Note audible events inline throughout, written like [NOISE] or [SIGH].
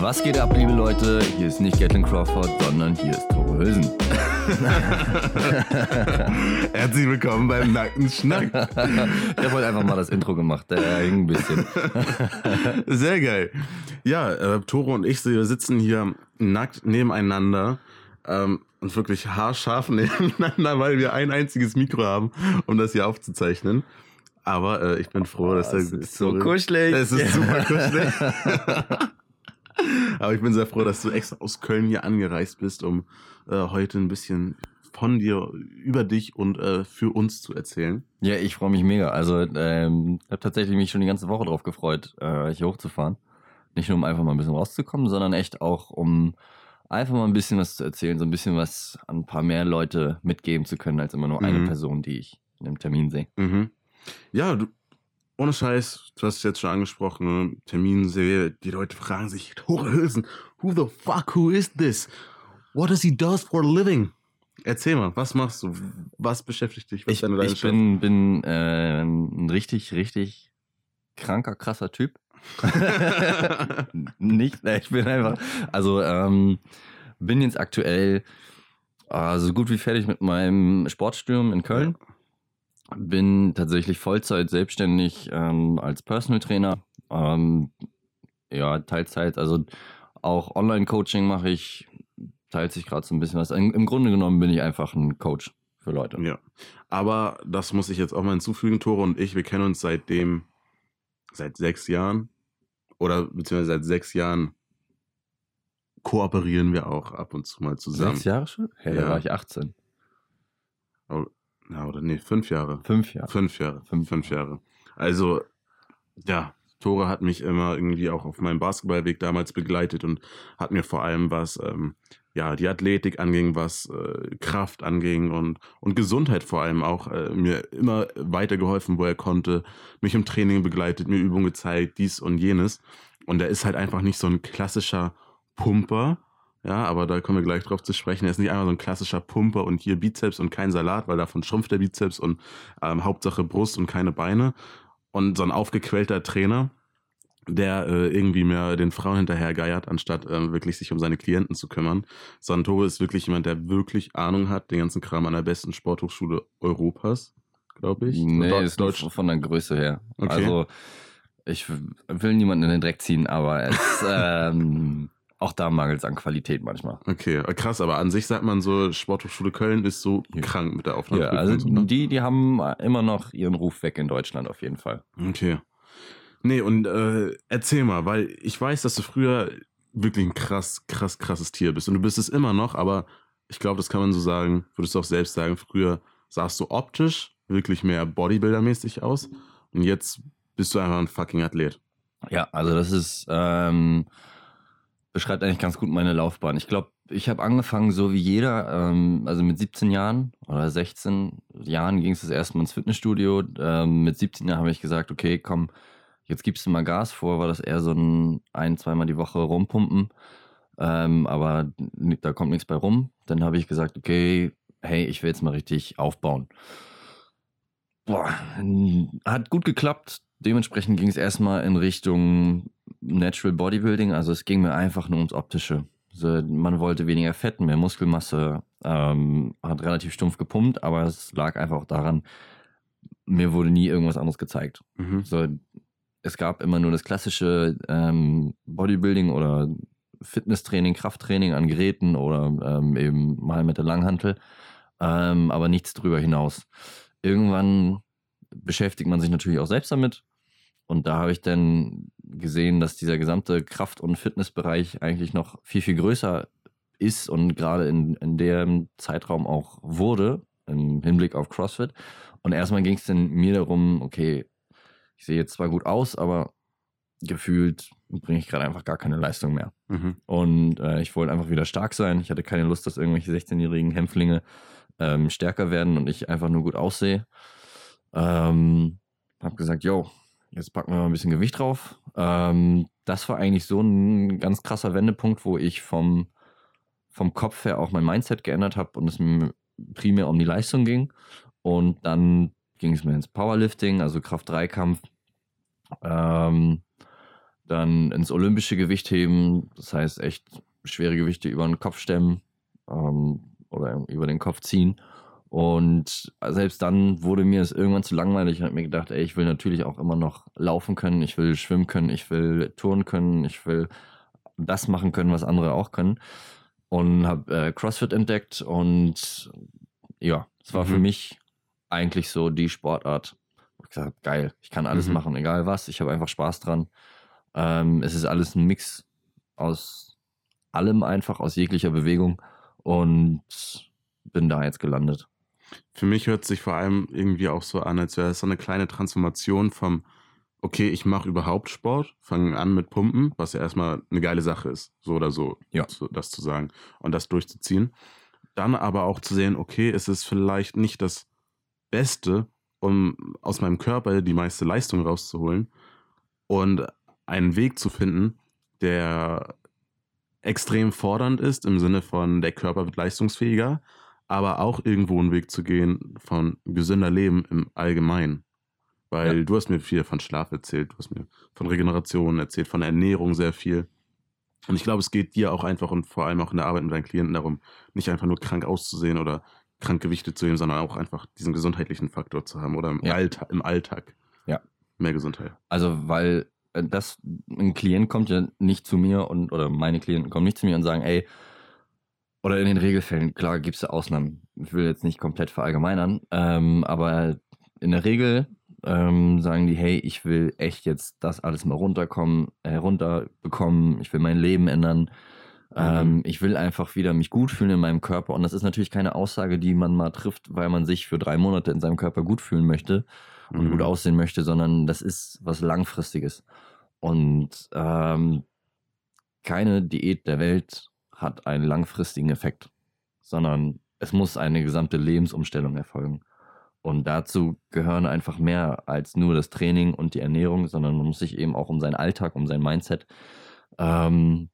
Was geht ab, liebe Leute? Hier ist nicht Gatlin Crawford, sondern hier ist Tore Hülsen. [LAUGHS] Herzlich willkommen beim Nackten Schnack. ich habe heute einfach mal das Intro gemacht, der hing ein bisschen. [LAUGHS] Sehr geil. Ja, äh, Tore und ich sitzen hier nackt nebeneinander ähm, und wirklich haarscharf [LAUGHS] nebeneinander, weil wir ein einziges Mikro haben, um das hier aufzuzeichnen. Aber äh, ich bin froh, dass Oh, der es ist so kuschelig. Es ist super kuschelig. Aber ich bin sehr froh, dass du extra aus Köln hier angereist bist, um äh, heute ein bisschen von dir, über dich und äh, für uns zu erzählen. Ja, ich freue mich mega. Also, ähm, habe tatsächlich mich schon die ganze Woche drauf gefreut, äh, hier hochzufahren. Nicht nur um einfach mal ein bisschen rauszukommen, sondern echt auch um einfach mal ein bisschen was zu erzählen, so ein bisschen was an ein paar mehr Leute mitgeben zu können, als immer nur eine Mhm. Person, die ich in einem Termin sehe. Mhm. Ja, du, ohne Scheiß, du hast es jetzt schon angesprochen, ne? Terminserie, die Leute fragen sich, Tore Hülsen, who the fuck, who is this? What does he does for a living? Erzähl mal, was machst du? Was beschäftigt dich? Was Ich, deine ich bin, bin äh, ein richtig, richtig kranker, krasser Typ. [LAUGHS] Nicht, äh, ich bin einfach, also ähm, bin jetzt aktuell äh, so gut wie fertig mit meinem Sportstudium in Köln. Bin tatsächlich Vollzeit selbstständig ähm, als Personal Trainer. Ähm, ja, Teilzeit, also auch Online-Coaching mache ich, teilt sich gerade so ein bisschen was. Im, Im Grunde genommen bin ich einfach ein Coach für Leute. Ja. Aber das muss ich jetzt auch mal hinzufügen, Tore und ich, wir kennen uns seitdem, seit sechs Jahren. Oder beziehungsweise seit sechs Jahren kooperieren wir auch ab und zu mal zusammen. Sechs Jahre schon? Hey, Ja. da war ich 18. Ja, oder nee, fünf Jahre. Fünf Jahre. Fünf Jahre. Fünf. Fünf Jahre. Also, ja, Tore hat mich immer irgendwie auch auf meinem Basketballweg damals begleitet und hat mir vor allem was, ähm, ja, die Athletik anging, was äh, Kraft anging und, und Gesundheit vor allem auch äh, mir immer weitergeholfen, wo er konnte, mich im Training begleitet, mir Übungen gezeigt, dies und jenes. Und er ist halt einfach nicht so ein klassischer Pumper, ja, aber da kommen wir gleich drauf zu sprechen. Er ist nicht einfach so ein klassischer Pumper und hier Bizeps und kein Salat, weil davon schrumpft der Bizeps und ähm, Hauptsache Brust und keine Beine. Und so ein aufgequellter Trainer, der äh, irgendwie mehr den Frauen hinterhergeiert, anstatt ähm, wirklich sich um seine Klienten zu kümmern. Tore ist wirklich jemand, der wirklich Ahnung hat, den ganzen Kram an der besten Sporthochschule Europas, glaube ich. Nee, Deu- ist Deutsch. von der Größe her. Okay. Also, ich will niemanden in den Dreck ziehen, aber es, [LAUGHS] ähm, auch da mangelt es an Qualität manchmal. Okay, krass, aber an sich sagt man so, Sporthochschule Köln ist so Ja. krank mit der Ja, Aufnahmeprüfung. also so, ne? die, die haben immer noch ihren Ruf weg in Deutschland auf jeden Fall. Okay. Nee, und äh, erzähl mal, weil ich weiß, dass du früher wirklich ein krass, krass, krasses Tier bist. Und du bist es immer noch, aber ich glaube, das kann man so sagen, würdest du auch selbst sagen, früher sahst du optisch wirklich mehr Bodybuilder-mäßig aus. Und jetzt bist du einfach ein fucking Athlet. Ja, also das ist, ähm, beschreibt eigentlich ganz gut meine Laufbahn. Ich glaube, ich habe angefangen so wie jeder, ähm, also mit 17 Jahren oder 16 Jahren ging es das erste Mal ins Fitnessstudio. Ähm, mit 17 Jahren habe ich gesagt, okay, komm, jetzt gibst du mal Gas vor, war das eher so ein ein, zweimal die Woche rumpumpen. Ähm, aber da kommt nichts bei rum. Dann habe ich gesagt, okay, hey, ich will jetzt mal richtig aufbauen. Boah, hat gut geklappt. Dementsprechend ging es erstmal in Richtung Natural Bodybuilding. Also es ging mir einfach nur ums Optische. So, man wollte weniger Fett, mehr Muskelmasse, ähm, hat relativ stumpf gepumpt, aber es lag einfach auch daran, mir wurde nie irgendwas anderes gezeigt. Mhm. So, es gab immer nur das klassische ähm, Bodybuilding oder Fitnesstraining, Krafttraining an Geräten oder ähm, eben mal mit der Langhantel, ähm, aber nichts drüber hinaus. Irgendwann beschäftigt man sich natürlich auch selbst damit. Und da habe ich dann gesehen, dass dieser gesamte Kraft- und Fitnessbereich eigentlich noch viel, viel größer ist und gerade in, in dem Zeitraum auch wurde, im Hinblick auf CrossFit. Und erstmal ging es dann mir darum, okay, ich sehe jetzt zwar gut aus, aber gefühlt bringe ich gerade einfach gar keine Leistung mehr. Mhm. Und äh, ich wollte einfach wieder stark sein. Ich hatte keine Lust, dass irgendwelche 16-jährigen Hämpflinge ähm, stärker werden und ich einfach nur gut aussehe. Ähm, hab gesagt, yo, jetzt packen wir mal ein bisschen Gewicht drauf. Ähm, das war eigentlich so ein ganz krasser Wendepunkt, wo ich vom, vom Kopf her auch mein Mindset geändert habe und es mir primär um die Leistung ging. Und dann ging es mir ins Powerlifting, also Kraft-3-Kampf. Ähm, dann ins olympische Gewichtheben, das heißt echt schwere Gewichte über den Kopf stemmen ähm, oder über den Kopf ziehen. Und selbst dann wurde mir es irgendwann zu langweilig und habe mir gedacht, ey, ich will natürlich auch immer noch laufen können, ich will schwimmen können, ich will touren können, ich will das machen können, was andere auch können. Und habe äh, CrossFit entdeckt und ja, es war mhm. für mich eigentlich so die Sportart. Ich gesagt, geil, ich kann alles mhm. machen, egal was, ich habe einfach Spaß dran. Ähm, es ist alles ein Mix aus allem einfach, aus jeglicher Bewegung und bin da jetzt gelandet. Für mich hört sich vor allem irgendwie auch so an, als wäre es so eine kleine Transformation vom, okay, ich mache überhaupt Sport, fange an mit Pumpen, was ja erstmal eine geile Sache ist, so oder so, ja. das zu sagen und das durchzuziehen. Dann aber auch zu sehen, okay, es ist vielleicht nicht das Beste, um aus meinem Körper die meiste Leistung rauszuholen und einen Weg zu finden, der extrem fordernd ist im Sinne von der Körper wird leistungsfähiger, aber auch irgendwo einen Weg zu gehen von gesünder Leben im Allgemeinen. Weil ja. du hast mir viel von Schlaf erzählt, du hast mir von Regeneration erzählt, von Ernährung sehr viel. Und ich glaube, es geht dir auch einfach und vor allem auch in der Arbeit mit deinen Klienten darum, nicht einfach nur krank auszusehen oder krank Gewichte zu nehmen, sondern auch einfach diesen gesundheitlichen Faktor zu haben oder im, ja. Alltag, im Alltag. Ja. Mehr Gesundheit. Also, weil äh, das, ein Klient kommt ja nicht zu mir und, oder meine Klienten kommen nicht zu mir und sagen, ey, oder in den Regelfällen, klar gibt es Ausnahmen. Ich will jetzt nicht komplett verallgemeinern, ähm, aber in der Regel ähm, sagen die, hey, ich will echt jetzt das alles mal runterkommen, äh, runterbekommen, ich will mein Leben ändern. Ähm, mhm. ich will einfach wieder mich gut fühlen in meinem Körper. Und das ist natürlich keine Aussage, die man mal trifft, weil man sich für drei Monate in seinem Körper gut fühlen möchte und mhm. gut aussehen möchte, sondern das ist was Langfristiges. Und ähm, keine Diät der Welt hat einen langfristigen Effekt, sondern es muss eine gesamte Lebensumstellung erfolgen. Und dazu gehören einfach mehr als nur das Training und die Ernährung, sondern man muss sich eben auch um seinen Alltag, um sein Mindset, ähm,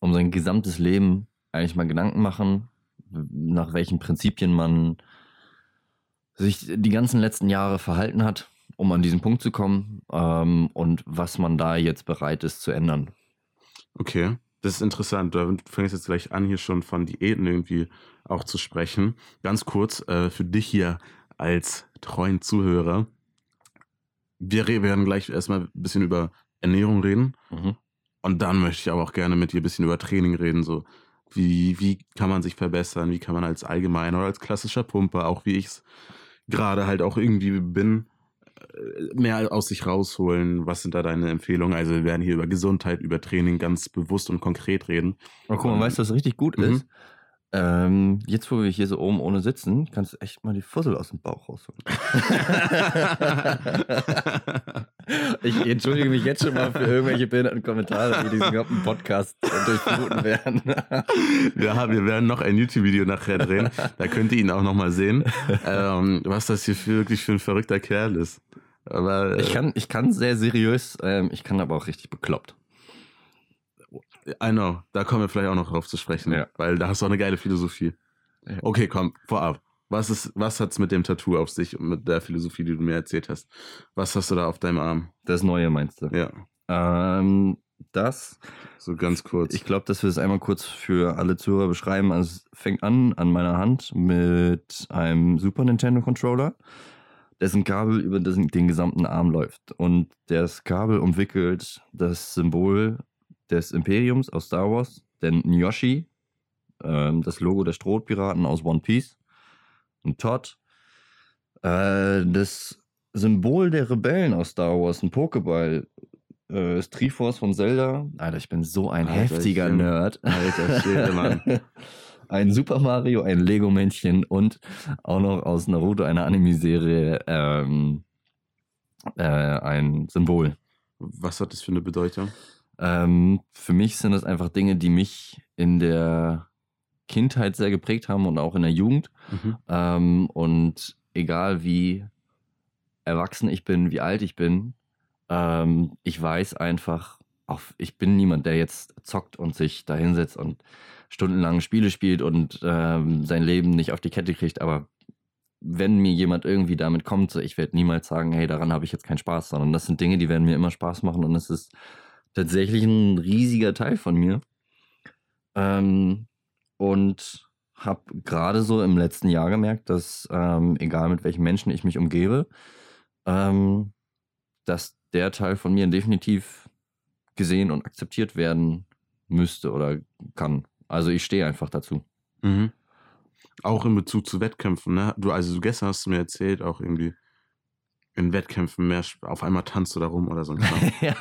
um sein gesamtes Leben eigentlich mal Gedanken machen, nach welchen Prinzipien man sich die ganzen letzten Jahre verhalten hat, um an diesen Punkt zu kommen ähm, und was man da jetzt bereit ist zu ändern. Okay. Das ist interessant. Du fängst jetzt gleich an, hier schon von Diäten irgendwie auch zu sprechen. Ganz kurz äh, für dich hier als treuen Zuhörer. Wir werden gleich erstmal ein bisschen über Ernährung reden. Mhm. Und dann möchte ich aber auch gerne mit dir ein bisschen über Training reden. So, wie, wie kann man sich verbessern? Wie kann man als allgemeiner oder als klassischer Pumper, auch wie ich es gerade halt auch irgendwie bin, mehr aus sich rausholen? Was sind da deine Empfehlungen? Also wir werden hier über Gesundheit, über Training ganz bewusst und konkret reden. Aber guck mal, weißt du, was richtig gut mhm. ist? Ähm, jetzt, wo wir hier so oben ohne sitzen, kannst du echt mal die Fussel aus dem Bauch rausholen. [LAUGHS] [LAUGHS] ich entschuldige mich jetzt schon mal für irgendwelche behinderten Kommentare, die diesen ganzen Podcast durchfluten werden. [LAUGHS] ja, wir werden noch ein YouTube-Video nachher drehen. Da könnt ihr ihn auch nochmal sehen, ähm, was das hier für, wirklich für ein verrückter Kerl ist. Aber, äh, ich, kann, ich kann sehr seriös, ähm, ich kann aber auch richtig bekloppt. I know, da kommen wir vielleicht auch noch drauf zu sprechen, ja. weil da hast du auch eine geile Philosophie. Okay, komm, vorab. Was, ist, was hat's mit dem Tattoo auf sich und mit der Philosophie, die du mir erzählt hast? Was hast du da auf deinem Arm? Das Neue meinst du? Ja. Ähm, das. So ganz kurz. Ich glaube, dass wir es einmal kurz für alle Zuhörer beschreiben. Also es fängt an an meiner Hand mit einem Super Nintendo Controller, dessen Kabel über den, den gesamten Arm läuft. Und das Kabel umwickelt das Symbol des Imperiums aus Star Wars, den Nyoshi, ähm, das Logo der Strohpiraten aus One Piece, ein Todd, äh, das Symbol der Rebellen aus Star Wars, ein Pokéball, äh, das Triforce von Zelda. Alter, ich bin so ein Alter, heftiger bin, Nerd. Alter, Schwede, [LAUGHS] Mann. ein Super Mario, ein Lego-Männchen und auch noch aus Naruto, einer Anime-Serie, ähm, äh, ein Symbol. Was hat das für eine Bedeutung? Ähm, für mich sind das einfach Dinge, die mich in der Kindheit sehr geprägt haben und auch in der Jugend. Mhm. Ähm, und egal wie erwachsen ich bin, wie alt ich bin, ähm, ich weiß einfach, auch, ich bin niemand, der jetzt zockt und sich da hinsetzt und stundenlang Spiele spielt und ähm, sein Leben nicht auf die Kette kriegt, aber wenn mir jemand irgendwie damit kommt, so, ich werde niemals sagen, hey, daran habe ich jetzt keinen Spaß, sondern das sind Dinge, die werden mir immer Spaß machen und es ist tatsächlich ein riesiger Teil von mir. Ähm, und habe gerade so im letzten Jahr gemerkt, dass ähm, egal mit welchen Menschen ich mich umgebe, ähm, dass der Teil von mir definitiv gesehen und akzeptiert werden müsste oder kann. Also ich stehe einfach dazu. Mhm. Auch in Bezug zu Wettkämpfen, ne? Du, also gestern hast du mir erzählt, auch irgendwie in Wettkämpfen mehr, auf einmal tanzt du da rum oder so ein [LAUGHS] Kram. ja.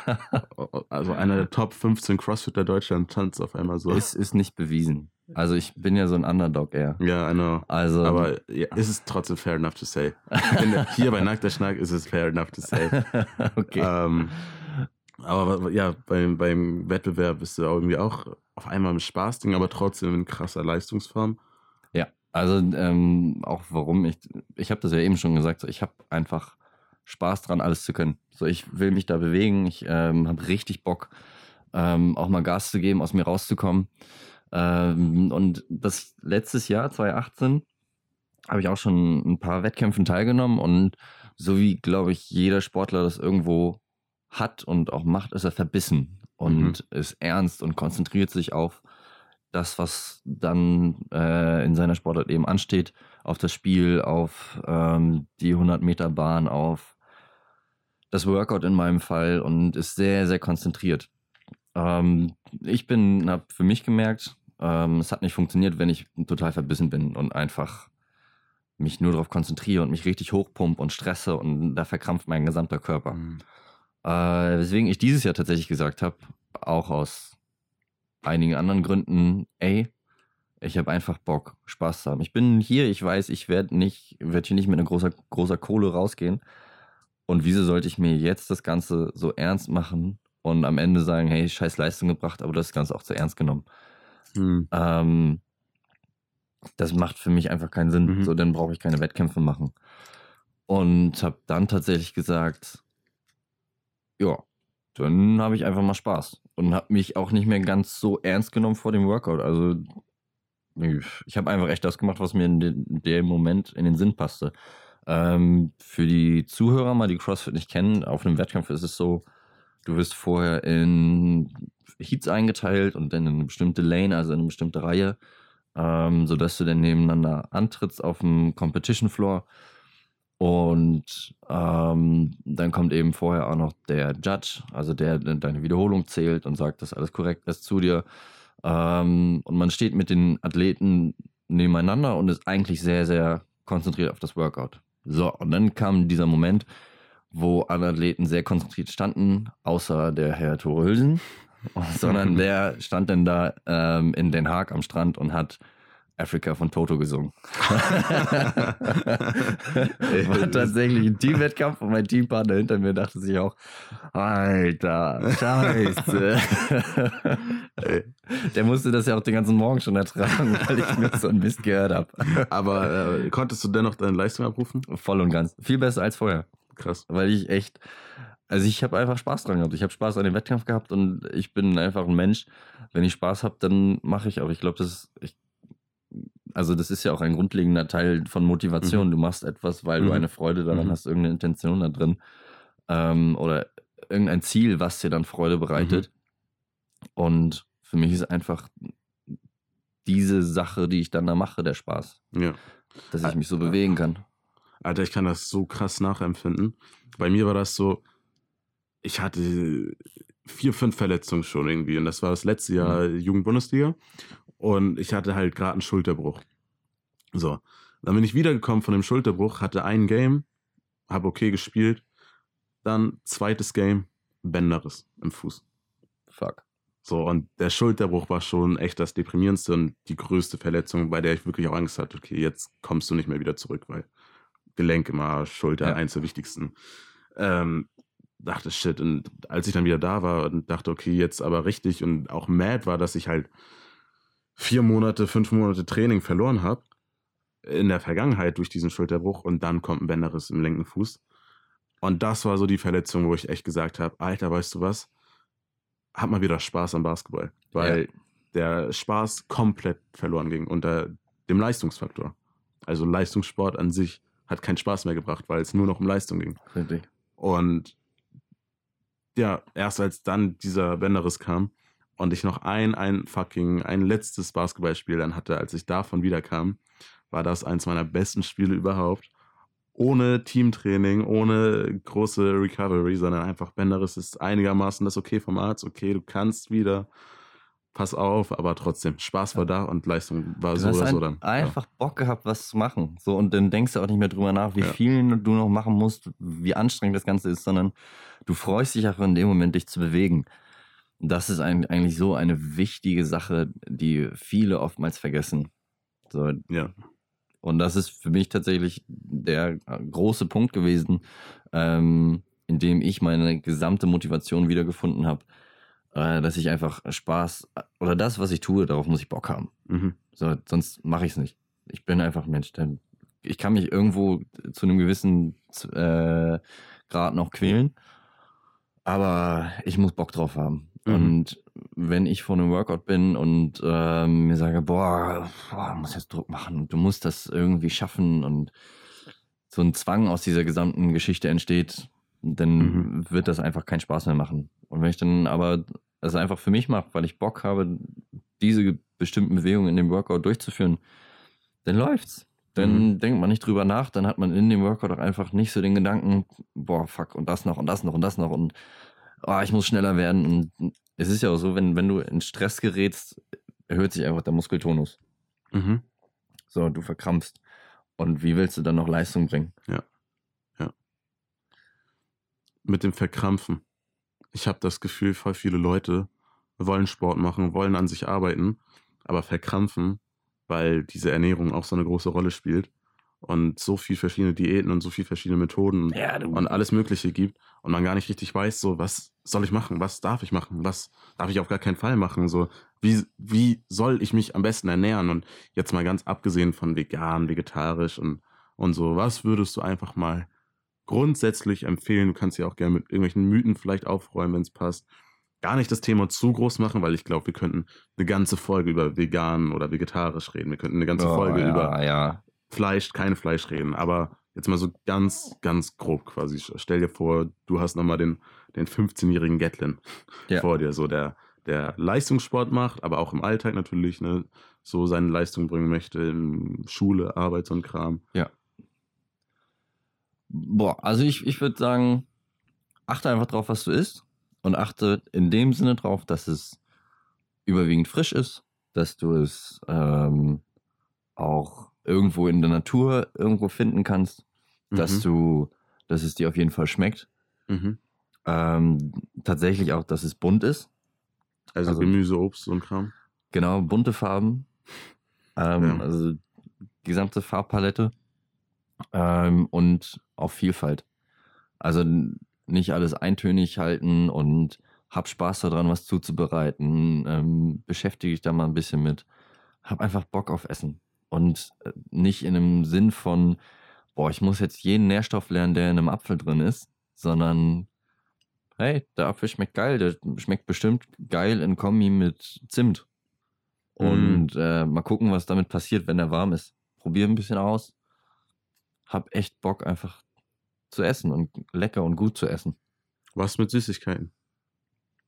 Also einer der Top 15 Crossfitter Deutschland tanzt auf einmal so. Ist, ist nicht bewiesen. Also ich bin ja so ein Underdog eher. ja, I know. Also, Aber ja, ist es trotzdem fair enough to say. [LAUGHS] Hier bei Nackter Schnack ist es fair enough to say. [LAUGHS] okay. Ähm, aber ja, beim, beim Wettbewerb bist du irgendwie auch auf einmal im Spaßding, aber trotzdem in krasser Leistungsform. Ja, also ähm, auch warum ich, ich habe das ja eben schon gesagt, so, ich habe einfach Spaß dran, alles zu können. So, ich will mich da bewegen, ich ähm, habe richtig Bock, ähm, auch mal Gas zu geben, aus mir rauszukommen. Ähm, und das letztes Jahr, 2018, habe ich auch schon ein paar Wettkämpfen teilgenommen und so wie, glaube ich, jeder Sportler das irgendwo hat und auch macht, ist er verbissen und ist ernst und konzentriert sich auf das, was dann äh, in seiner Sportart eben ansteht, auf das Spiel, auf ähm, die 100 Meter Bahn, auf das Workout in meinem Fall und ist sehr, sehr konzentriert. Ähm, ich bin, habe für mich gemerkt, ähm, es hat nicht funktioniert, wenn ich total verbissen bin und einfach mich nur darauf konzentriere und mich richtig hochpump und stresse und da verkrampft mein gesamter Körper. Mhm. Äh, weswegen ich dieses Jahr tatsächlich gesagt habe, auch aus einigen anderen Gründen, ey, ich habe einfach Bock, Spaß zu haben. Ich bin hier, ich weiß, ich werde nicht, werde hier nicht mit einer großer, großer Kohle rausgehen. Und wieso sollte ich mir jetzt das Ganze so ernst machen und am Ende sagen, hey, scheiß Leistung gebracht, aber das Ganze auch zu ernst genommen? Mhm. Ähm, das macht für mich einfach keinen Sinn. Mhm. So, dann brauche ich keine Wettkämpfe machen. Und habe dann tatsächlich gesagt, ja, dann habe ich einfach mal Spaß und habe mich auch nicht mehr ganz so ernst genommen vor dem Workout. Also ich habe einfach echt das gemacht, was mir in de- dem Moment in den Sinn passte. Ähm, für die Zuhörer mal, die CrossFit nicht kennen, auf einem Wettkampf ist es so, du wirst vorher in Heats eingeteilt und dann in eine bestimmte Lane, also in eine bestimmte Reihe, ähm, sodass du dann nebeneinander antrittst auf dem Competition Floor. Und ähm, dann kommt eben vorher auch noch der Judge, also der de- deine Wiederholung zählt und sagt, dass alles korrekt ist zu dir. Ähm, und man steht mit den Athleten nebeneinander und ist eigentlich sehr, sehr konzentriert auf das Workout. So, und dann kam dieser Moment, wo alle Athleten sehr konzentriert standen, außer der Herr Tore Hülsen, [LAUGHS] sondern der stand dann da ähm, in Den Haag am Strand und hat Africa von Toto gesungen. [LAUGHS] War tatsächlich ein Teamwettkampf und mein Teampartner hinter mir dachte sich auch, Alter, scheiße. [LAUGHS] Der musste das ja auch den ganzen Morgen schon ertragen, weil ich nur so ein Mist gehört habe. Aber äh, konntest du dennoch deine Leistung abrufen? Voll und ganz. Viel besser als vorher. Krass. Weil ich echt, also ich habe einfach Spaß dran gehabt. Ich habe Spaß an dem Wettkampf gehabt und ich bin einfach ein Mensch. Wenn ich Spaß habe, dann mache ich auch. Ich glaube, das ist, ich, also das ist ja auch ein grundlegender Teil von Motivation. Mhm. Du machst etwas, weil Mhm. du eine Freude daran Mhm. hast, irgendeine Intention da drin ähm, oder irgendein Ziel, was dir dann Freude bereitet. Und für mich ist einfach diese Sache, die ich dann da mache, der Spaß, Ja. dass ich mich so bewegen kann. Alter, ich kann das so krass nachempfinden. Bei mir war das so, ich hatte vier, fünf Verletzungen schon irgendwie. Und das war das letzte Jahr Jugendbundesliga. Und ich hatte halt gerade einen Schulterbruch. So. Dann bin ich wiedergekommen von dem Schulterbruch, hatte ein Game, habe okay gespielt. Dann zweites Game, Bänderriss im Fuß. Fuck. So, und der Schulterbruch war schon echt das deprimierendste und die größte Verletzung, bei der ich wirklich auch Angst hatte, okay, jetzt kommst du nicht mehr wieder zurück, weil Gelenk immer, Schulter, Ja. eins der wichtigsten. Ähm, dachte, shit, und als ich dann wieder da war und dachte, okay, jetzt aber richtig und auch mad war, dass ich halt vier Monate, fünf Monate Training verloren habe in der Vergangenheit durch diesen Schulterbruch und dann kommt ein Bänderriss im linken Fuß. Und das war so die Verletzung, wo ich echt gesagt habe, Alter, weißt du was? Hab mal wieder Spaß am Basketball. Weil der Spaß komplett verloren ging unter dem Leistungsfaktor. Also Leistungssport an sich hat keinen Spaß mehr gebracht, weil es nur noch um Leistung ging. Richtig. Und ja, erst als dann dieser Bänderriss kam und ich noch ein, ein fucking, ein letztes Basketballspiel dann hatte, als ich davon wiederkam, war das eins meiner besten Spiele überhaupt. Ohne Teamtraining, ohne große Recovery, sondern einfach Bänderriss ist einigermaßen das okay vom Arzt. Okay, du kannst wieder, pass auf, aber trotzdem, Spaß war da und Leistung war Du so oder ein, so dann. einfach Bock gehabt, was zu machen. So, und dann denkst du auch nicht mehr drüber nach, wie Ja. viel du noch machen musst, wie anstrengend das Ganze ist, sondern du freust dich einfach in dem Moment, dich zu bewegen. Das ist eigentlich so eine wichtige Sache, die viele oftmals vergessen. So, Ja, ja. Und das ist für mich tatsächlich der große Punkt gewesen, ähm, in dem ich meine gesamte Motivation wiedergefunden habe, äh, dass ich einfach Spaß oder das, was ich tue, darauf muss ich Bock haben. Mhm. So, sonst mache ich es nicht. Ich bin einfach ein Mensch. Der, ich kann mich irgendwo zu einem gewissen äh, Grad noch quälen, aber ich muss Bock drauf haben. Mhm. Und wenn ich vor einem Workout bin und ähm, mir sage, boah, boah, muss jetzt Druck machen, du musst das irgendwie schaffen und so ein Zwang aus dieser gesamten Geschichte entsteht, dann Mhm. wird das einfach keinen Spaß mehr machen. Und wenn ich dann aber es einfach für mich mache, weil ich Bock habe, diese bestimmten Bewegungen in dem Workout durchzuführen, dann läuft's. Dann Mhm. denkt man nicht drüber nach, dann hat man in dem Workout auch einfach nicht so den Gedanken, boah, fuck, und das noch und das noch und das noch und oh, ich muss schneller werden. Und es ist ja auch so, wenn, wenn du in Stress gerätst, erhöht sich einfach der Muskeltonus. Mhm. So, du verkrampfst. Und wie willst du dann noch Leistung bringen? Mit dem Verkrampfen. Ich habe das Gefühl, voll viele Leute wollen Sport machen, wollen an sich arbeiten, aber verkrampfen, weil diese Ernährung auch so eine große Rolle spielt und so viel verschiedene Diäten und so viel verschiedene Methoden Ja, und alles Mögliche gibt und man gar nicht richtig weiß, so was soll ich machen, was darf ich machen, was darf ich auf gar keinen Fall machen, so. Wie, wie soll ich mich am besten ernähren? Und jetzt mal ganz abgesehen von vegan, vegetarisch und, und so, was würdest du einfach mal grundsätzlich empfehlen, du kannst ja auch gerne mit irgendwelchen Mythen vielleicht aufräumen, wenn es passt, gar nicht das Thema zu groß machen, weil ich glaube, wir könnten eine ganze Folge über vegan oder vegetarisch reden, wir könnten eine ganze Oh, Folge ja, über ja. Fleisch, kein Fleisch reden, aber jetzt mal so ganz, ganz grob quasi. Stell dir vor, du hast nochmal den, den 15-jährigen Gatlin Ja. vor dir, so der, der Leistungssport macht, aber auch im Alltag natürlich, ne, so seine Leistung bringen möchte, in Schule, Arbeit, so ein Kram. Boah, also ich, ich würde sagen, achte einfach drauf, was du isst. Und achte in dem Sinne drauf, dass es überwiegend frisch ist, dass du es ähm, auch irgendwo in der Natur irgendwo finden kannst, dass Mhm. du, dass es dir auf jeden Fall schmeckt. Mhm. Ähm, tatsächlich auch, dass es bunt ist. Also, Also- Gemüse, Obst, ein Kram. Genau, bunte Farben. Ähm, Ja. Also gesamte Farbpalette. Ähm, und auch Vielfalt. Also nicht alles eintönig halten und hab Spaß daran, was zuzubereiten. Ähm, beschäftige dich da mal ein bisschen mit. Hab einfach Bock auf Essen. Und äh, nicht in einem Sinn von, boah, ich muss jetzt jeden Nährstoff lernen, der in einem Apfel drin ist, sondern hey, der Apfel schmeckt geil, der schmeckt bestimmt geil in Kombi mit Zimt. Und äh, mal gucken, was damit passiert, wenn er warm ist. Probier ein bisschen aus. Hab echt Bock, einfach zu essen und lecker und gut zu essen. Was mit Süßigkeiten?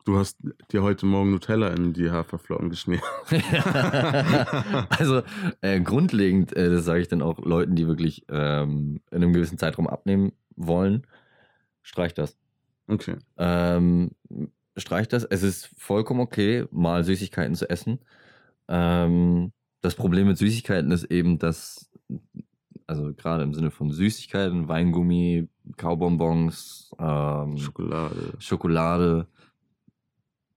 Du hast dir heute Morgen Nutella in die Haferflocken geschmiert. [LAUGHS] [LAUGHS] also äh, grundlegend, äh, das sage ich dann auch Leuten, die wirklich ähm, in einem gewissen Zeitraum abnehmen wollen, streich das. Okay. Ähm, streich das. Es ist vollkommen okay, mal Süßigkeiten zu essen. Ähm, das Problem mit Süßigkeiten ist eben, dass, also gerade im Sinne von Süßigkeiten, Weingummi, Kaubonbons, ähm, Schokolade. Schokolade,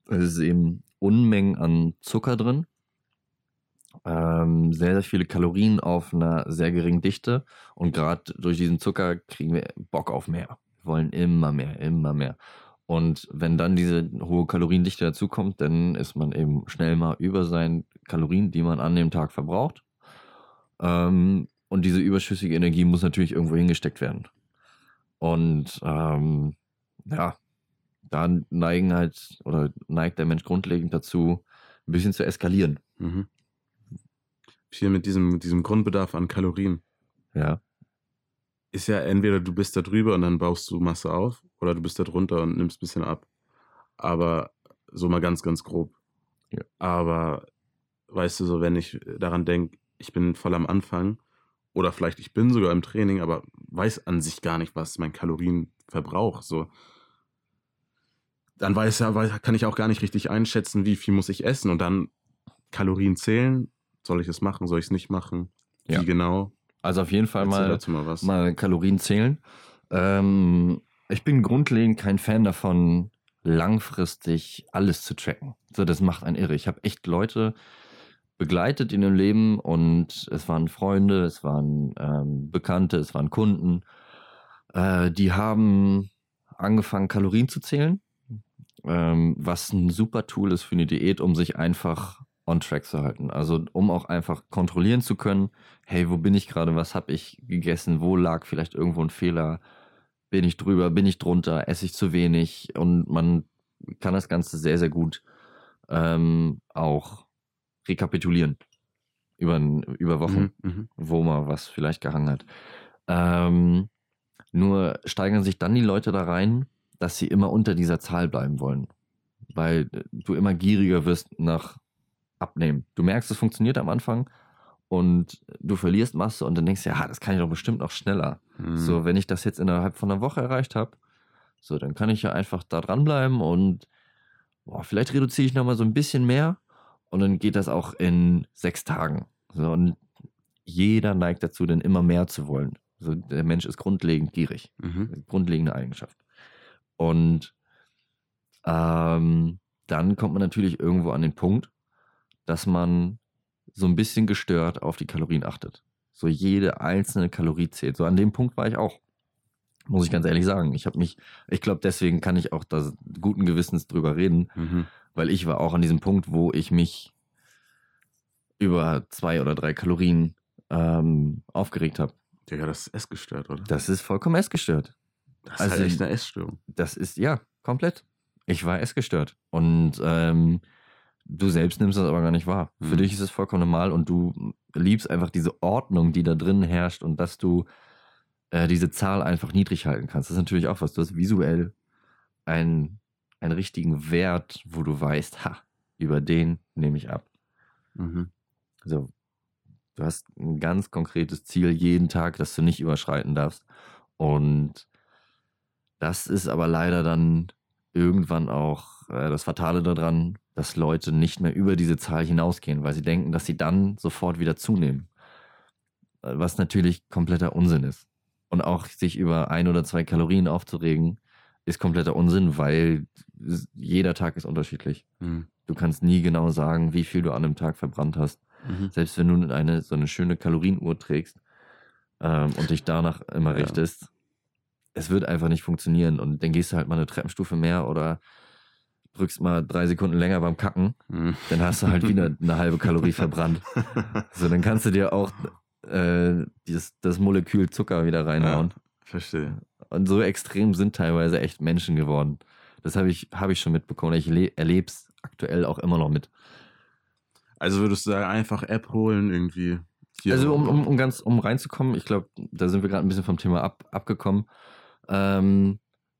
es ist eben Unmengen an Zucker drin. Ähm, sehr, sehr viele Kalorien auf einer sehr geringen Dichte. Und gerade durch diesen Zucker kriegen wir Bock auf mehr. Wir wollen immer mehr, immer mehr. Und wenn dann diese hohe Kaloriendichte dazukommt, dann ist man eben schnell mal über seinen Kalorien, die man an dem Tag verbraucht. Ähm, und diese überschüssige Energie muss natürlich irgendwo hingesteckt werden. Und ähm, ja, da neigen halt oder neigt der Mensch grundlegend dazu, ein bisschen zu eskalieren. Mhm. Viel mit diesem, diesem Grundbedarf an Kalorien. Ja. ist ja entweder du bist da drüber und dann baust du Masse auf oder du bist da drunter und nimmst ein bisschen ab. Aber so mal ganz, ganz grob. Ja. Aber weißt du, so wenn ich daran denke, ich bin voll am Anfang oder vielleicht ich bin sogar im Training, aber weiß an sich gar nicht, was mein Kalorienverbrauch so. Dann weiß ja, weiß, kann ich auch gar nicht richtig einschätzen, wie viel muss ich essen und dann Kalorien zählen. Soll ich es machen? Soll ich es nicht machen? Wie Ja. genau? Also auf jeden Fall mal, mal was. mal Kalorien zählen. Ähm, ich bin grundlegend kein Fan davon, langfristig alles zu tracken. So, das macht einen irre. Ich habe echt Leute begleitet in ihrem Leben und es waren Freunde, es waren ähm, Bekannte, es waren Kunden. Äh, die haben angefangen, Kalorien zu zählen, ähm, was ein super Tool ist für eine Diät, um sich einfach on track zu halten. Also um auch einfach kontrollieren zu können, hey, wo bin ich gerade, was habe ich gegessen, wo lag vielleicht irgendwo ein Fehler, bin ich drüber, bin ich drunter, esse ich zu wenig und man kann das Ganze sehr, sehr gut ähm, auch rekapitulieren über, über Wochen Mhm, mhm. wo mal was vielleicht gehangen hat. Ähm, nur steigern sich dann die Leute da rein, dass sie immer unter dieser Zahl bleiben wollen. Weil äh, du immer gieriger wirst nach Abnehmen. Du merkst, es funktioniert am Anfang und du verlierst Masse und dann denkst du, ja, das kann ich doch bestimmt noch schneller. Mhm. So, wenn ich das jetzt innerhalb von einer Woche erreicht habe, so, dann kann ich ja einfach da dranbleiben und boah, vielleicht reduziere ich nochmal so ein bisschen mehr und dann geht das auch in sechs Tagen. So, und jeder neigt dazu, dann immer mehr zu wollen. So, der Mensch ist grundlegend gierig. Mhm. Grundlegende Eigenschaft. Und ähm, dann kommt man natürlich irgendwo an den Punkt, dass man so ein bisschen gestört auf die Kalorien achtet. So jede einzelne Kalorie zählt. So an dem Punkt war ich auch. Muss ich ganz ehrlich sagen. Ich habe mich, ich glaube, deswegen kann ich auch da guten Gewissens drüber reden, Mhm. weil ich war auch an diesem Punkt, wo ich mich über zwei oder drei Kalorien ähm, aufgeregt habe. Digga, das ist essgestört, oder? Das ist vollkommen essgestört. Das ist also- halt echt eine Essstörung. Das ist, ja, komplett. Ich war essgestört. Und ähm, du selbst nimmst das aber gar nicht wahr. Für Mhm. dich ist es vollkommen normal und du liebst einfach diese Ordnung, die da drin herrscht und dass du äh, diese Zahl einfach niedrig halten kannst. Das ist natürlich auch was. Du hast visuell einen, einen richtigen Wert, wo du weißt, ha, über den nehme ich ab. Mhm. Also, du hast ein ganz konkretes Ziel jeden Tag, das du nicht überschreiten darfst. Und das ist aber leider dann irgendwann auch äh, das Fatale daran, dass Leute nicht mehr über diese Zahl hinausgehen, weil sie denken, dass sie dann sofort wieder zunehmen. Äh, Was natürlich kompletter Unsinn ist. Und auch sich über ein oder zwei Kalorien aufzuregen, ist kompletter Unsinn, weil jeder Tag ist unterschiedlich. Mhm. Du kannst nie genau sagen, wie viel du an einem Tag verbrannt hast. Mhm. Selbst wenn du eine, so eine schöne Kalorienuhr trägst ähm, und dich danach immer Ja. richtest, es wird einfach nicht funktionieren. Und dann gehst du halt mal eine Treppenstufe mehr oder drückst mal drei Sekunden länger beim Kacken, Mhm. dann hast du halt wieder [LAUGHS] eine halbe Kalorie verbrannt. [LAUGHS] So, dann kannst du dir auch äh, dieses, das Molekül Zucker wieder reinhauen. Verstehe. Und so extrem sind teilweise echt Menschen geworden. Das habe ich, hab ich schon mitbekommen. Ich erlebe es aktuell auch immer noch mit. Also würdest du sagen, einfach App holen irgendwie? Also um, um, um ganz um reinzukommen, ich glaube, da sind wir gerade ein bisschen vom Thema ab, abgekommen. Ähm,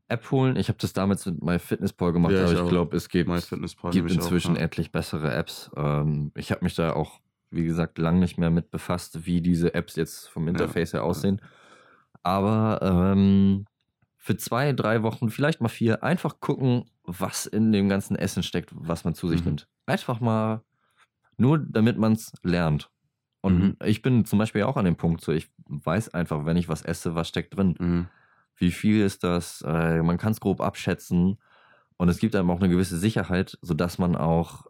App holen, ich habe das damals mit MyFitnessPal gemacht, Ja, ich aber ich auch. glaube, es gibt, gibt ich auch, inzwischen ja. etlich bessere Apps. Ähm, ich habe mich da auch, wie gesagt, lang nicht mehr mit befasst, wie diese Apps jetzt vom Interface her aussehen. Aber ähm, für zwei, drei Wochen, vielleicht mal vier, einfach gucken, was in dem ganzen Essen steckt, was man zu sich Mhm. nimmt. Einfach mal, nur damit man es lernt. Und Mhm. ich bin zum Beispiel auch an dem Punkt, so ich weiß einfach, wenn ich was esse, was steckt drin. Mhm. Wie viel ist das? Äh, man kann es grob abschätzen. Und es gibt einem auch eine gewisse Sicherheit, sodass man auch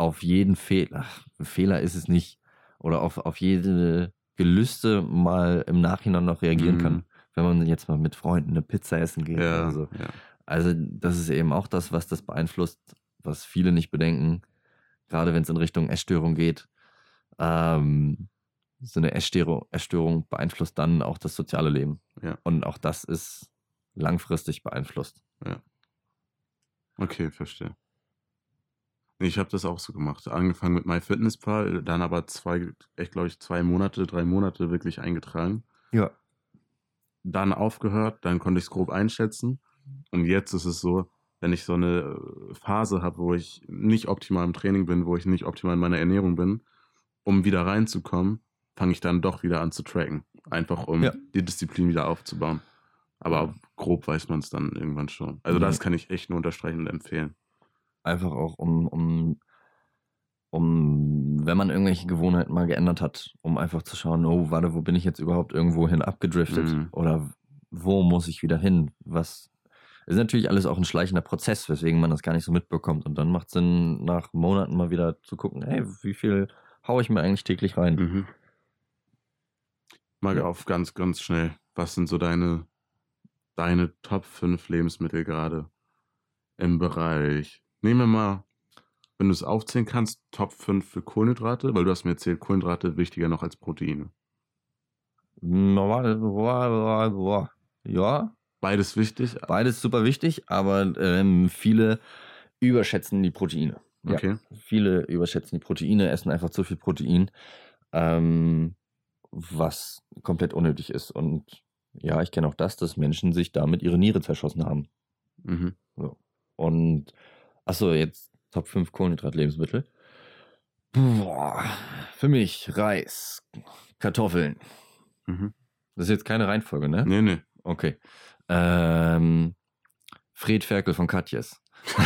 auf jeden Fehler, Fehler ist es nicht, oder auf, auf jede Gelüste mal im Nachhinein noch reagieren Mhm. kann. Wenn man jetzt mal mit Freunden eine Pizza essen geht Ja, oder so. ja. Also, das ist eben auch das, was das beeinflusst, was viele nicht bedenken, gerade wenn es in Richtung Essstörung geht. Ähm, so eine Essstörung, Essstörung beeinflusst dann auch das soziale Leben. Ja. Und auch das ist langfristig beeinflusst. Okay, verstehe. Ich habe das auch so gemacht. Angefangen mit MyFitnessPal, dann aber zwei, echt glaube ich, zwei Monate, drei Monate wirklich eingetragen. Ja. dann aufgehört, dann konnte ich es grob einschätzen. Und jetzt ist es so, wenn ich so eine äh, Phase habe, wo ich nicht optimal im Training bin, wo ich nicht optimal in meiner Ernährung bin, um wieder reinzukommen, fange ich dann doch wieder an zu tracken. Einfach um Ja. die Disziplin wieder aufzubauen. Aber grob weiß man es dann irgendwann schon. Also Ja. das kann ich echt nur unterstreichen und empfehlen. Einfach auch, um, um, um, wenn man irgendwelche Gewohnheiten mal geändert hat, um einfach zu schauen, oh, warte, wo bin ich jetzt überhaupt irgendwo hin abgedriftet? Mhm. Oder wo muss ich wieder hin? Was ist natürlich alles auch ein schleichender Prozess, weswegen man das gar nicht so mitbekommt. Und dann macht es Sinn, nach Monaten mal wieder zu gucken, hey, wie viel haue ich mir eigentlich täglich rein? Mhm. Mal auf ganz, ganz schnell. Was sind so deine, deine Top 5 Lebensmittel gerade im Bereich? Nehmen wir mal, wenn du es aufzählen kannst, Top 5 für Kohlenhydrate, weil du hast mir erzählt, Kohlenhydrate wichtiger noch als Proteine. Normal, boah, boah, boah. Ja, Beides wichtig. beides super wichtig, aber ähm, viele überschätzen die Proteine. Ja. Okay. Viele überschätzen die Proteine, essen einfach zu viel Protein, ähm, was komplett unnötig ist. Und ja, ich kenne auch das, dass Menschen sich damit ihre Niere zerschossen haben. Mhm. Und achso, jetzt Top 5 Kohlenhydrat-Lebensmittel. Boah, für mich Reis, Kartoffeln. Mhm. Das ist jetzt keine Reihenfolge, ne? Nee, nee. Okay. Ähm, Fred Ferkel von Katjes. [LAUGHS]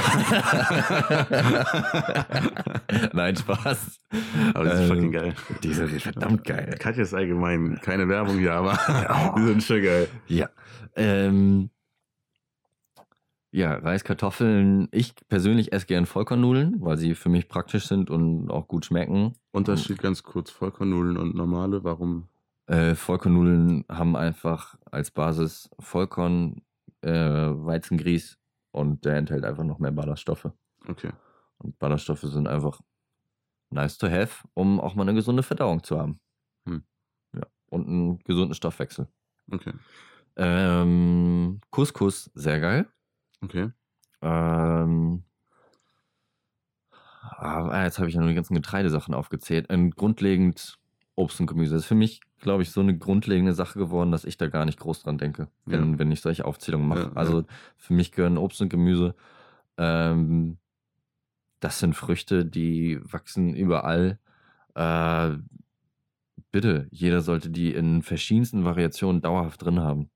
Nein, Spaß. Aber das ist Ähm, fucking geil. Die sind verdammt geil. Katja ist allgemein keine Werbung hier, aber [LAUGHS] die sind schon geil. Ja. Ähm, ja, Reis, Kartoffeln. Ich persönlich esse gern Vollkornnudeln, weil sie für mich praktisch sind und auch gut schmecken. Unterschied ganz kurz: Vollkornnudeln und normale. Warum? Äh, Vollkornnudeln haben einfach als Basis Vollkorn, äh, Weizengrieß und der enthält einfach noch mehr Ballaststoffe. Okay. Und Ballaststoffe sind einfach nice to have, um auch mal eine gesunde Verdauung zu haben. Hm. Ja. Und einen gesunden Stoffwechsel. Okay. Ähm, Couscous, sehr geil. Okay. Ähm, ah, jetzt habe ich ja nur die ganzen Getreidesachen aufgezählt. Ähm, grundlegend Obst und Gemüse. Das ist für mich, glaube ich, so eine grundlegende Sache geworden, dass ich da gar nicht groß dran denke, wenn, Ja. wenn ich solche Aufzählungen mache. Ja, ja. also für mich gehören Obst und Gemüse. Ähm, das sind Früchte, die wachsen überall. Äh, bitte, jeder sollte die in verschiedensten Variationen dauerhaft drin haben.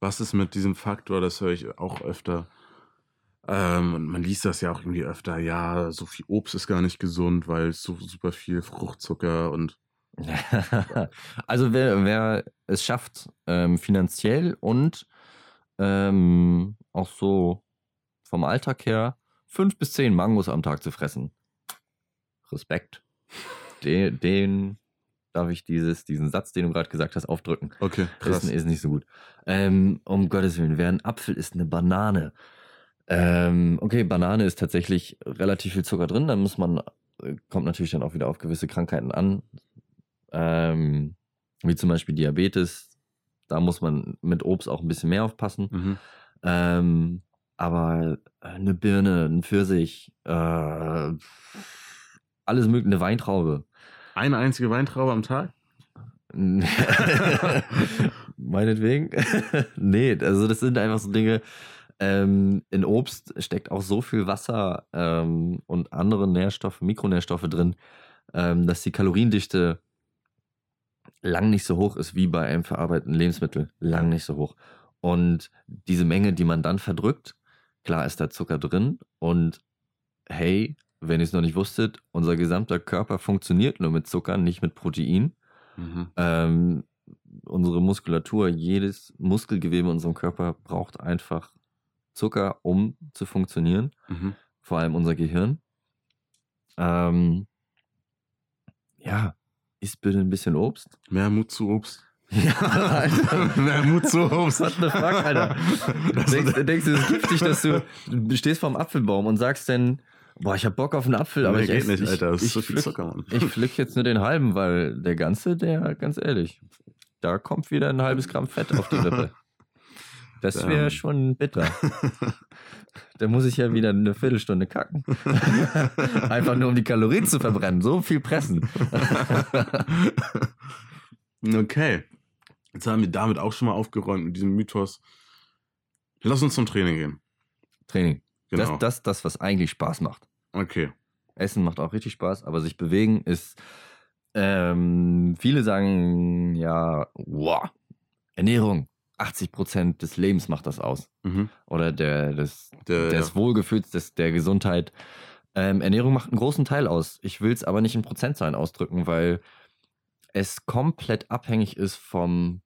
Was ist mit diesem Faktor, das höre ich auch öfter. Ähm, und man liest das ja auch irgendwie öfter, ja, so viel Obst ist gar nicht gesund, weil es so super viel Fruchtzucker und [LAUGHS] also wer, wer es schafft, ähm, finanziell und ähm, auch so vom Alltag her, fünf bis zehn Mangos am Tag zu fressen. Respekt. Den, den darf ich dieses, diesen Satz, den du gerade gesagt hast, aufdrücken. okay, krass. Ist, ist nicht so gut. Ähm, um Gottes Willen, wer ein Apfel ist, eine Banane. Ähm, okay, Banane ist tatsächlich relativ viel Zucker drin. Da muss man, äh, kommt natürlich dann auch wieder auf gewisse Krankheiten an. Ähm, wie zum Beispiel Diabetes. Da muss man mit Obst auch ein bisschen mehr aufpassen. Mhm. Ähm, aber eine Birne, ein Pfirsich, äh, alles mögliche, eine Weintraube. Eine einzige Weintraube am Tag? [LAUGHS] Meinetwegen. [LAUGHS] nee, also das sind einfach so Dinge. Ähm, in Obst steckt auch so viel Wasser ähm, und andere Nährstoffe, Mikronährstoffe drin, ähm, dass die Kaloriendichte lang nicht so hoch ist wie bei einem verarbeiteten Lebensmittel. Lang nicht so hoch. Und diese Menge, die man dann verdrückt, klar ist da Zucker drin. Und hey, wenn ihr es noch nicht wusstet, unser gesamter Körper funktioniert nur mit Zucker, nicht mit Protein. Mhm. Ähm, unsere Muskulatur, jedes Muskelgewebe in unserem Körper braucht einfach Zucker, um zu funktionieren. Mhm. Vor allem unser Gehirn. Ähm, ja, isst bitte ein bisschen Obst. Mehr Mut zu Obst. [LAUGHS] Ja, Alter. [LAUGHS] Mehr Mut zu Obst. What the fuck, Alter? Denkst, ist- denkst du, es ist giftig, dass du, du stehst vorm Apfelbaum und sagst dann, boah, ich hab Bock auf einen Apfel, aber Nee, ich geht ess- nicht, ich, Alter. Das ist ich so viel pflück- Zucker, Mann. Ich pflück jetzt nur den halben, weil der ganze, der, ganz ehrlich, da kommt wieder ein halbes Gramm Fett auf die Rippe. [LAUGHS] Das wäre Ähm. schon bitter. [LAUGHS] Da muss ich ja wieder eine Viertelstunde kacken. [LAUGHS] Einfach nur um die Kalorien zu verbrennen. So viel pressen. [LAUGHS] okay. Jetzt haben wir damit auch schon mal aufgeräumt mit diesem Mythos. Lass uns zum Training gehen. Training. Genau. Das, das, das, was eigentlich Spaß macht. okay. Essen macht auch richtig Spaß, aber sich bewegen ist. Ähm, viele sagen ja, wow, Ernährung, 80 Prozent des Lebens macht das aus. Mhm. Oder der, des, Der, des Wohlgefühls, des, der Gesundheit. Ähm, Ernährung macht einen großen Teil aus. Ich will es aber nicht in Prozentzahlen ausdrücken, weil es komplett abhängig ist vom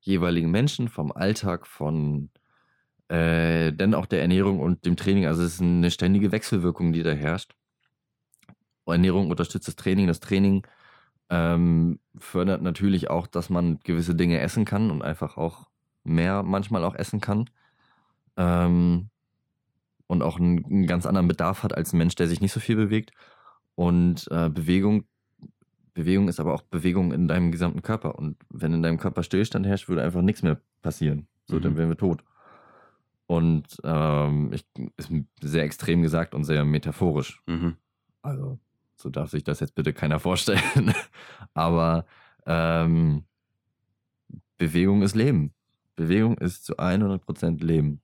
jeweiligen Menschen, vom Alltag, von äh, dann auch der Ernährung und dem Training. Also es ist eine ständige Wechselwirkung, die da herrscht. Ernährung unterstützt das Training. Das Training ähm, fördert natürlich auch, dass man gewisse Dinge essen kann und einfach auch mehr manchmal auch essen kann. Ähm, und auch einen, einen ganz anderen Bedarf hat als ein Mensch, der sich nicht so viel bewegt. Und äh, Bewegung, Bewegung ist aber auch Bewegung in deinem gesamten Körper. Und wenn in deinem Körper Stillstand herrscht, würde einfach nichts mehr passieren. So, dann Mhm. wären wir tot. Und ähm, ich, ist sehr extrem gesagt und sehr metaphorisch. Mhm. Also, so darf sich das jetzt bitte keiner vorstellen. [LAUGHS] Aber ähm, Bewegung ist Leben. Bewegung ist zu 100% Leben.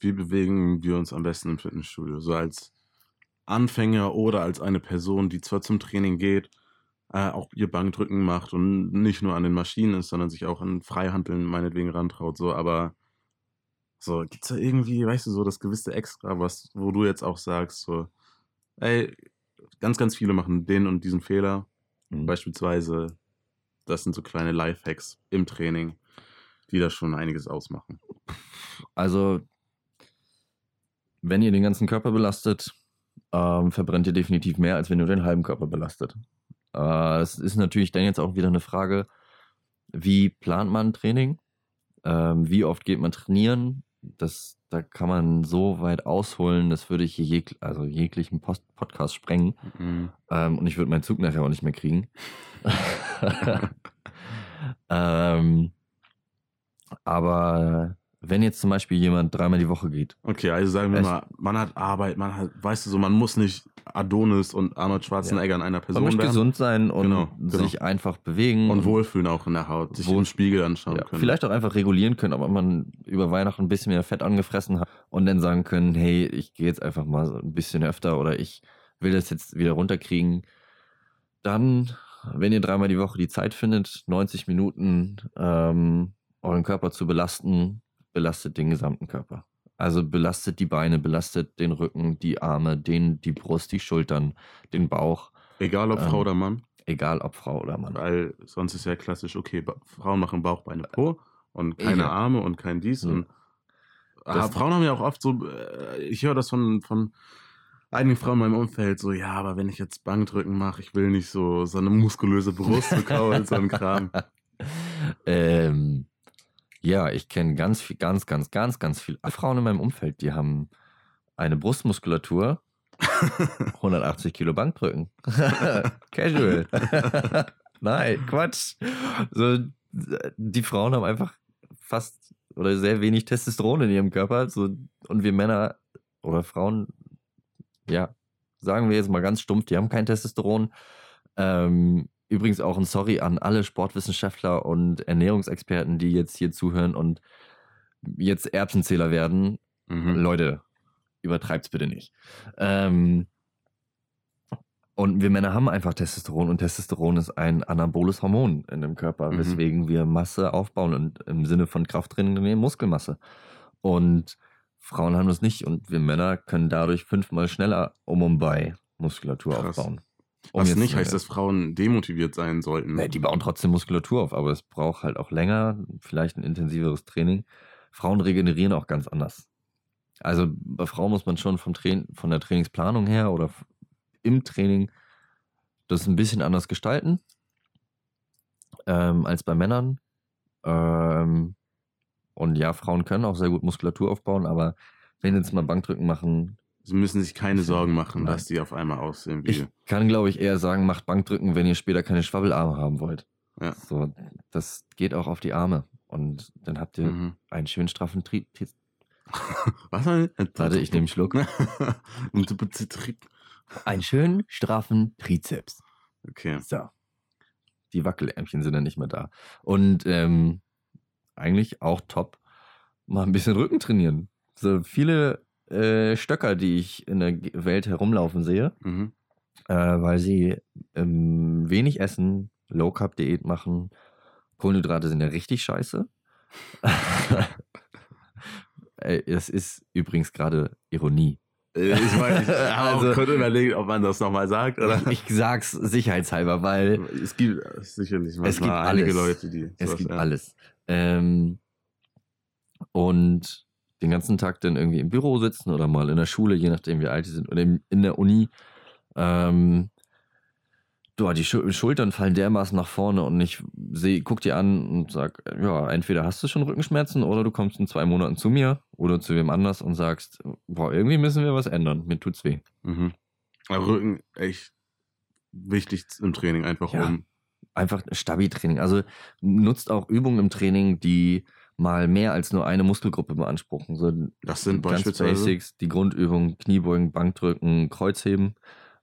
Wie bewegen wir uns am besten im Fitnessstudio? So als Anfänger oder als eine Person, die zwar zum Training geht, äh, auch ihr Bankdrücken macht und nicht nur an den Maschinen ist, sondern sich auch an Freihandeln meinetwegen rantraut. So, aber so, gibt's da irgendwie, weißt du, so das gewisse Extra, was, wo du jetzt auch sagst, so, ey, ganz, ganz viele machen den und diesen Fehler. Mhm. Beispielsweise, das sind so kleine Lifehacks im Training, die da schon einiges ausmachen. Also, wenn ihr den ganzen Körper belastet, ähm, verbrennt ihr definitiv mehr, als wenn ihr den halben Körper belastet. Äh, Es ist natürlich dann jetzt auch wieder eine Frage, wie plant man Training? Ähm, wie oft geht man trainieren? Das, da kann man so weit ausholen, das würde ich hier jeg also jeglichen Post Podcast sprengen. Mhm. Ähm, und ich würde meinen Zug nachher auch nicht mehr kriegen. [LAUGHS] [LAUGHS] ähm, aber wenn jetzt zum Beispiel jemand dreimal die Woche geht, Okay, also sagen wir mal, man hat Arbeit, man hat, weißt du so, man muss nicht Adonis und Arnold Schwarzenegger in einer man Person möchte werden gesund sein und Genau, genau. sich einfach bewegen und wohlfühlen auch in der Haut, sich Wohl- im Spiegel anschauen ja, können. vielleicht auch einfach regulieren können, aber man über Weihnachten ein bisschen mehr Fett angefressen hat und dann sagen können, hey, ich gehe jetzt einfach mal so ein bisschen öfter oder ich will das jetzt wieder runterkriegen. Dann, wenn ihr dreimal die Woche die Zeit findet, 90 Minuten ähm, euren Körper zu belasten, belastet den gesamten Körper. Also belastet die Beine, belastet den Rücken, die Arme, den, die Brust, die Schultern, den Bauch, Egal ob Ähm, Frau oder Mann, egal ob Frau oder Mann. weil sonst ist ja klassisch, okay, Frauen machen Bauch, Beine, Po und keine Ja. Arme und kein dies. Ja. Und Das- Frauen haben ja auch oft so, äh, ich höre das von, von einigen Frauen in meinem Umfeld, so, ja, aber wenn ich jetzt Bankdrücken mache, ich will nicht so, so eine muskulöse Brust bekommen, so ein Kram. [LAUGHS] ähm, ja, ich kenne ganz viel, ganz, ganz, ganz, ganz viele Frauen in meinem Umfeld, die haben eine Brustmuskulatur, [LAUGHS] 180 Kilo Bankdrücken. [LAUGHS] Casual. [LAUGHS] Nein, Quatsch. So, die Frauen haben einfach fast oder sehr wenig Testosteron in ihrem Körper. So, und wir Männer oder Frauen, ja, sagen wir jetzt mal ganz stumpf, die haben kein Testosteron. Ähm, übrigens auch ein Sorry an alle Sportwissenschaftler und Ernährungsexperten, die jetzt hier zuhören und jetzt Erbsenzähler werden. Mhm. Leute, übertreibt's bitte nicht. Ähm, und wir Männer haben einfach Testosteron und Testosteron ist ein anaboles Hormon in dem Körper, Mhm. weswegen wir Masse aufbauen und im Sinne von Krafttraining Muskelmasse. Und Frauen haben das nicht und wir Männer können dadurch fünfmal schneller um und bei Muskulatur Krass. aufbauen. Um Was nicht heißt, dass Frauen demotiviert sein sollten. Nee, die bauen trotzdem Muskulatur auf, aber es braucht halt auch länger, vielleicht ein intensiveres Training. Frauen regenerieren auch ganz anders. Also bei Frauen muss man schon vom Train von der Trainingsplanung her oder im Training das ein bisschen anders gestalten ähm, als bei Männern. Ähm, und ja, Frauen können auch sehr gut Muskulatur aufbauen, aber wenn jetzt mal Bankdrücken machen, Sie müssen sich keine Sorgen machen, Nein. dass die auf einmal aussehen wie. ich kann glaube ich eher sagen, macht Bankdrücken, wenn ihr später keine Schwabbelarme haben wollt. Ja. So, das geht auch auf die Arme. Und dann habt ihr Mhm. einen schönen straffen Tri Tri- [LAUGHS] Was? Warte, ich nehme einen Schluck. [LAUGHS] Einen schönen straffen Trizeps. Okay. So. Die Wackelärmchen sind dann nicht mehr da. Und ähm, eigentlich auch top, mal ein bisschen Rücken trainieren. So viele äh, Stöcker, die ich in der Welt herumlaufen sehe, Mhm. äh, weil sie ähm, wenig essen, Low Carb Diät machen. Kohlenhydrate sind ja richtig scheiße. [LAUGHS] Es ist übrigens gerade Ironie. Äh, Ich, weiß, [LAUGHS] ich Also- kurz überlegt, ob man das nochmal sagt. Oder? [LAUGHS] Ich sag's sicherheitshalber, weil Es gibt sicherlich manchmal Es gibt einige alles. Leute, die es gibt ja. alles. Ähm, und den ganzen Tag dann irgendwie im Büro sitzen oder mal in der Schule, je nachdem wie alt die sind, oder in, der Uni. Ähm, du, die Schu Schultern fallen dermaßen nach vorne und ich seh, guck dir an und sag, ja, entweder hast du schon Rückenschmerzen oder du kommst in zwei Monaten zu mir oder zu wem anders und sagst, boah, irgendwie müssen wir was ändern, mir tut's weh. Mhm. Aber Rücken echt wichtig im Training, einfach Ja. um. einfach Stabi-Training. Also nutzt auch Übungen im Training, die mal mehr als nur eine Muskelgruppe beanspruchen. So Das sind ganz beispielsweise. Basics, die Grundübungen, Kniebeugen, Bankdrücken, Kreuzheben.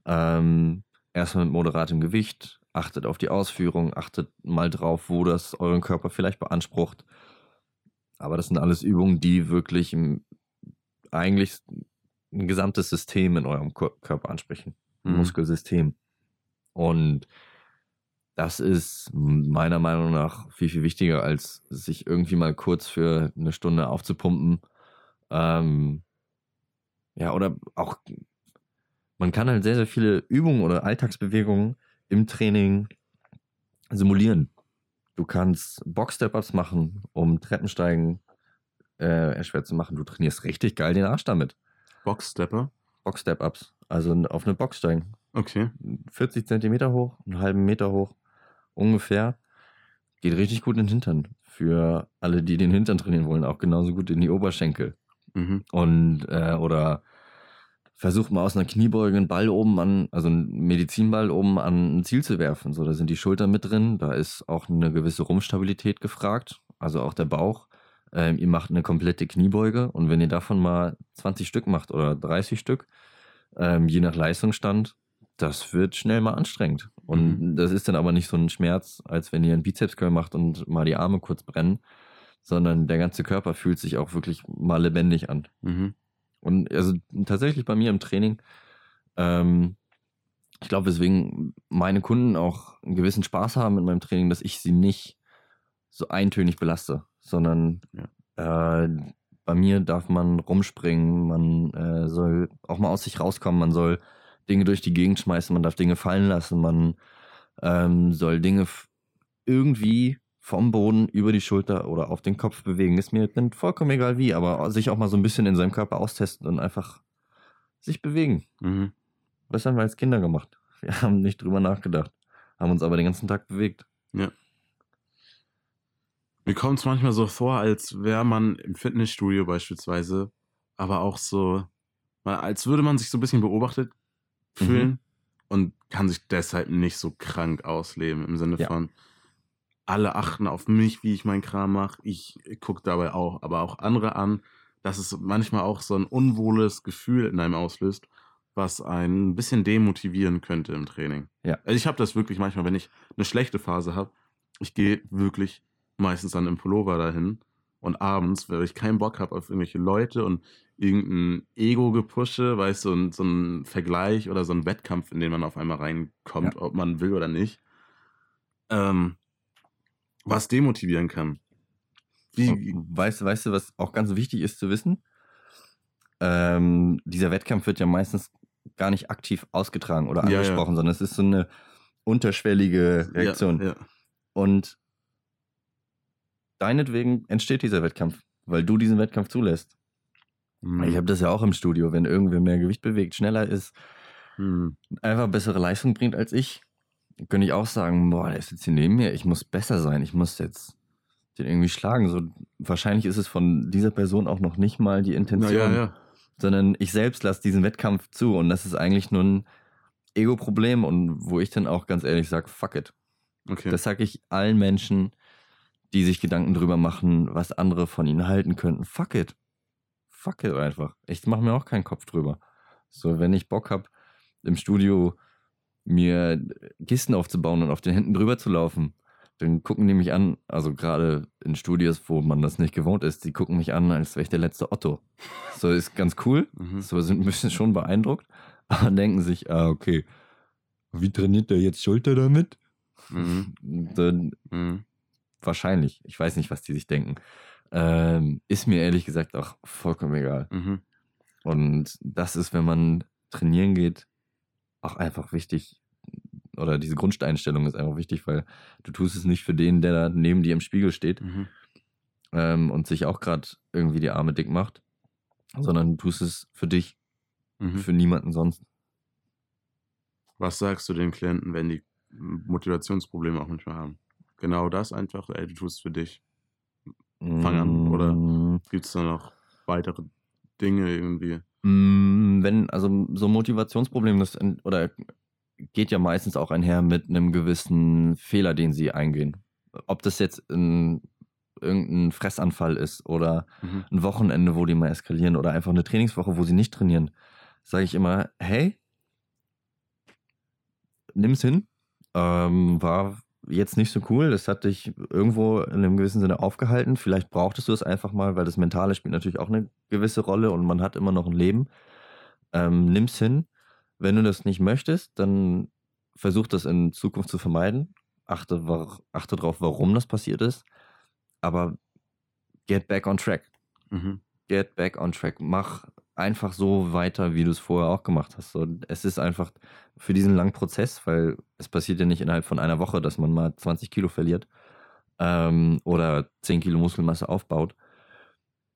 Ähm, erstmal mit moderatem Gewicht. Achtet auf die Ausführung, achtet mal drauf, wo das euren Körper vielleicht beansprucht. Aber das sind alles Übungen, die wirklich im, eigentlich ein gesamtes System in eurem Körper ansprechen. Mhm. Muskelsystem. Und das ist meiner Meinung nach viel, viel wichtiger, als sich irgendwie mal kurz für eine Stunde aufzupumpen. Ähm, ja, oder auch, man kann halt sehr, sehr viele Übungen oder Alltagsbewegungen im Training simulieren. Du kannst Box-Step-Ups machen, um Treppensteigen äh, erschwert zu machen. Du trainierst richtig geil den Arsch damit. Boxstepper. Box-Step-Ups, also auf eine Box steigen. Okay. 40 Zentimeter hoch, einen halben Meter hoch, ungefähr. Geht richtig gut in den Hintern. Für alle, die den Hintern trainieren wollen, auch genauso gut in die Oberschenkel. Mhm. Und, äh, oder versucht mal aus einer Kniebeuge einen Ball oben an, also einen Medizinball oben an ein Ziel zu werfen. So, da sind die Schultern mit drin, da ist auch eine gewisse Rumpfstabilität gefragt, also auch der Bauch. Ähm, ihr macht eine komplette Kniebeuge und wenn ihr davon mal 20 Stück macht oder 30 Stück, ähm, je nach Leistungsstand, das wird schnell mal anstrengend. Und das ist dann aber nicht so ein Schmerz, als wenn ihr einen Bizeps-Curl macht und mal die Arme kurz brennen, sondern der ganze Körper fühlt sich auch wirklich mal lebendig an. Mhm. Und also tatsächlich bei mir im Training, ähm, ich glaube, weswegen meine Kunden auch einen gewissen Spaß haben mit meinem Training, dass ich sie nicht so eintönig belaste, sondern äh, bei mir darf man rumspringen, man äh, soll auch mal aus sich rauskommen, man soll Dinge durch die Gegend schmeißen, man darf Dinge fallen lassen, man ähm, soll Dinge irgendwie vom Boden über die Schulter oder auf den Kopf bewegen. Ist mir dann vollkommen egal wie, aber sich auch mal so ein bisschen in seinem Körper austesten und einfach sich bewegen. Mhm. Das haben wir als Kinder gemacht. Wir [LAUGHS] haben nicht drüber nachgedacht, haben uns aber den ganzen Tag bewegt. Mir kommt es manchmal so vor, als wäre man im Fitnessstudio beispielsweise, aber auch so, als würde man sich so ein bisschen beobachtet fühlen Mhm. und kann sich deshalb nicht so krank ausleben im Sinne Ja. von, alle achten auf mich, wie ich meinen Kram mache. Ich gucke dabei auch, aber auch andere an, dass es manchmal auch so ein unwohles Gefühl in einem auslöst, was einen ein bisschen demotivieren könnte im Training. Ja. Also ich habe das wirklich manchmal, wenn ich eine schlechte Phase habe, ich gehe wirklich meistens dann im Pullover dahin und abends, weil ich keinen Bock habe auf irgendwelche Leute und irgendein Ego-Gepusche, weißt du, so ein, so ein Vergleich oder so ein Wettkampf, in den man auf einmal reinkommt, ob man will oder nicht. Ähm, was demotivieren kann. Wie, Und Weißt, weißt du, was auch ganz wichtig ist zu wissen? Ähm, dieser Wettkampf wird ja meistens gar nicht aktiv ausgetragen oder Ja, ja. angesprochen, sondern es ist so eine unterschwellige Reaktion. Ja, ja. Und deinetwegen entsteht dieser Wettkampf, weil du diesen Wettkampf zulässt. Mhm. Ich habe das ja auch im Studio, wenn irgendwer mehr Gewicht bewegt, schneller ist, Mhm. einfach bessere Leistung bringt als ich, könnte ich auch sagen, boah, der ist jetzt hier neben mir, ich muss besser sein, ich muss jetzt den irgendwie schlagen. So, wahrscheinlich ist es von dieser Person auch noch nicht mal die Intention, ja, ja. sondern ich selbst lasse diesen Wettkampf zu und das ist eigentlich nur ein Ego-Problem und wo ich dann auch ganz ehrlich sage, fuck it. Okay. Das sage ich allen Menschen, die sich Gedanken drüber machen, was andere von ihnen halten könnten. Fuck it. Fuck it einfach. Ich mache mir auch keinen Kopf drüber. So, wenn ich Bock habe, im Studio mir Kisten aufzubauen und auf den Händen drüber zu laufen. Dann gucken die mich an, also gerade in Studios, wo man das nicht gewohnt ist, die gucken mich an, als wäre ich der letzte Otto. So ist ganz cool. Mhm. So sind ein bisschen schon beeindruckt, aber denken sich, ah, okay, wie trainiert der jetzt Schulter damit? Mhm. Dann Mhm. Wahrscheinlich. Ich weiß nicht, was die sich denken. Ähm, ist mir ehrlich gesagt auch vollkommen egal. Mhm. Und das ist, wenn man trainieren geht, auch einfach wichtig. Oder diese Grundeinstellung ist einfach wichtig, weil du tust es nicht für den, der da neben dir im Spiegel steht Mhm. ähm, und sich auch gerade irgendwie die Arme dick macht, sondern du tust es für dich, Mhm. für niemanden sonst. Was sagst du den Klienten, wenn die Motivationsprobleme auch manchmal haben? Genau das einfach, ey, du tust es für dich. Fang an, oder? Mm, Gibt es da noch weitere Dinge irgendwie? Mm, Wenn, also so Motivationsproblem, das ent- oder geht ja meistens auch einher mit einem gewissen Fehler, den sie eingehen. Ob das jetzt ein, irgendein Fressanfall ist oder Mhm. ein Wochenende, wo die mal eskalieren oder einfach eine Trainingswoche, wo sie nicht trainieren, sage ich immer, hey, nimm's hin. Ähm, war jetzt nicht so cool. Das hat dich irgendwo in einem gewissen Sinne aufgehalten. Vielleicht brauchtest du es einfach mal, weil das Mentale spielt natürlich auch eine gewisse Rolle und man hat immer noch ein Leben. Ähm, nimm's hin. Wenn du das nicht möchtest, dann versuch das in Zukunft zu vermeiden. Achte, achte darauf, warum das passiert ist. Aber get back on track Mhm. get back on track. Mach einfach so weiter, wie du es vorher auch gemacht hast. So, es ist einfach für diesen langen Prozess, weil es passiert ja nicht innerhalb von einer Woche, dass man mal 20 Kilo verliert ähm, oder 10 Kilo Muskelmasse aufbaut,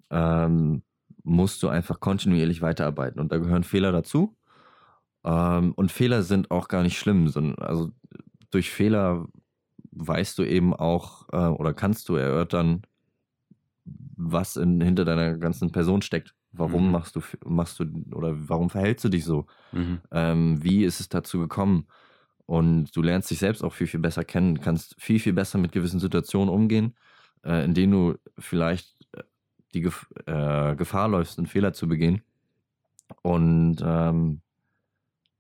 ähm, musst du einfach kontinuierlich weiterarbeiten. Und da gehören Fehler dazu. Ähm, und Fehler sind auch gar nicht schlimm. Sondern, also durch Fehler weißt du eben auch äh, oder kannst du erörtern, was in, hinter deiner ganzen Person steckt. Warum Mhm. machst du machst du oder warum verhältst du dich so? Mhm. Ähm, wie ist es dazu gekommen? Und du lernst dich selbst auch viel, viel besser kennen, kannst viel, viel besser mit gewissen Situationen umgehen, äh, in denen du vielleicht äh, die Gef äh, Gefahr läufst, einen Fehler zu begehen. Und ähm,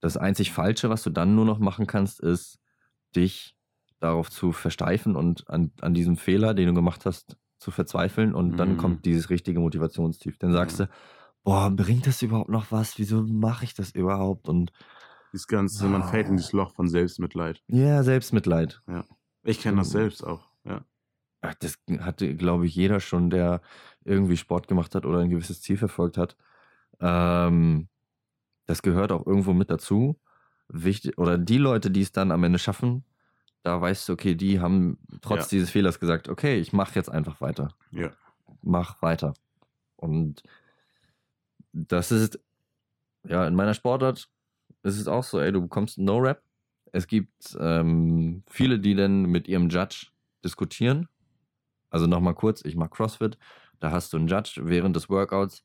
das einzig Falsche, was du dann nur noch machen kannst, ist, dich darauf zu versteifen und an, an diesem Fehler, den du gemacht hast, zu verzweifeln. Und dann Mhm. kommt dieses richtige Motivationstief. Dann sagst Ja. du, boah, bringt das überhaupt noch was? Wieso mache ich das überhaupt? Und Das Ganze, man fällt in dieses Loch von Selbstmitleid. ja, Selbstmitleid. Ich kenne das Mhm. selbst auch. Ja. Ach, Das hatte, glaube ich, jeder schon, der irgendwie Sport gemacht hat oder ein gewisses Ziel verfolgt hat. Ähm, das gehört auch irgendwo mit dazu. Wichtig, oder die Leute, die es dann am Ende schaffen, da weißt du, okay, die haben trotz Ja. dieses Fehlers gesagt, okay, ich mache jetzt einfach weiter. Ja. Mach weiter. Und das ist, ja, in meiner Sportart ist es auch so, ey, du bekommst No-Rap. Es gibt ähm, viele, die dann mit ihrem Judge diskutieren. Also nochmal kurz, ich mache CrossFit, da hast du einen Judge während des Workouts.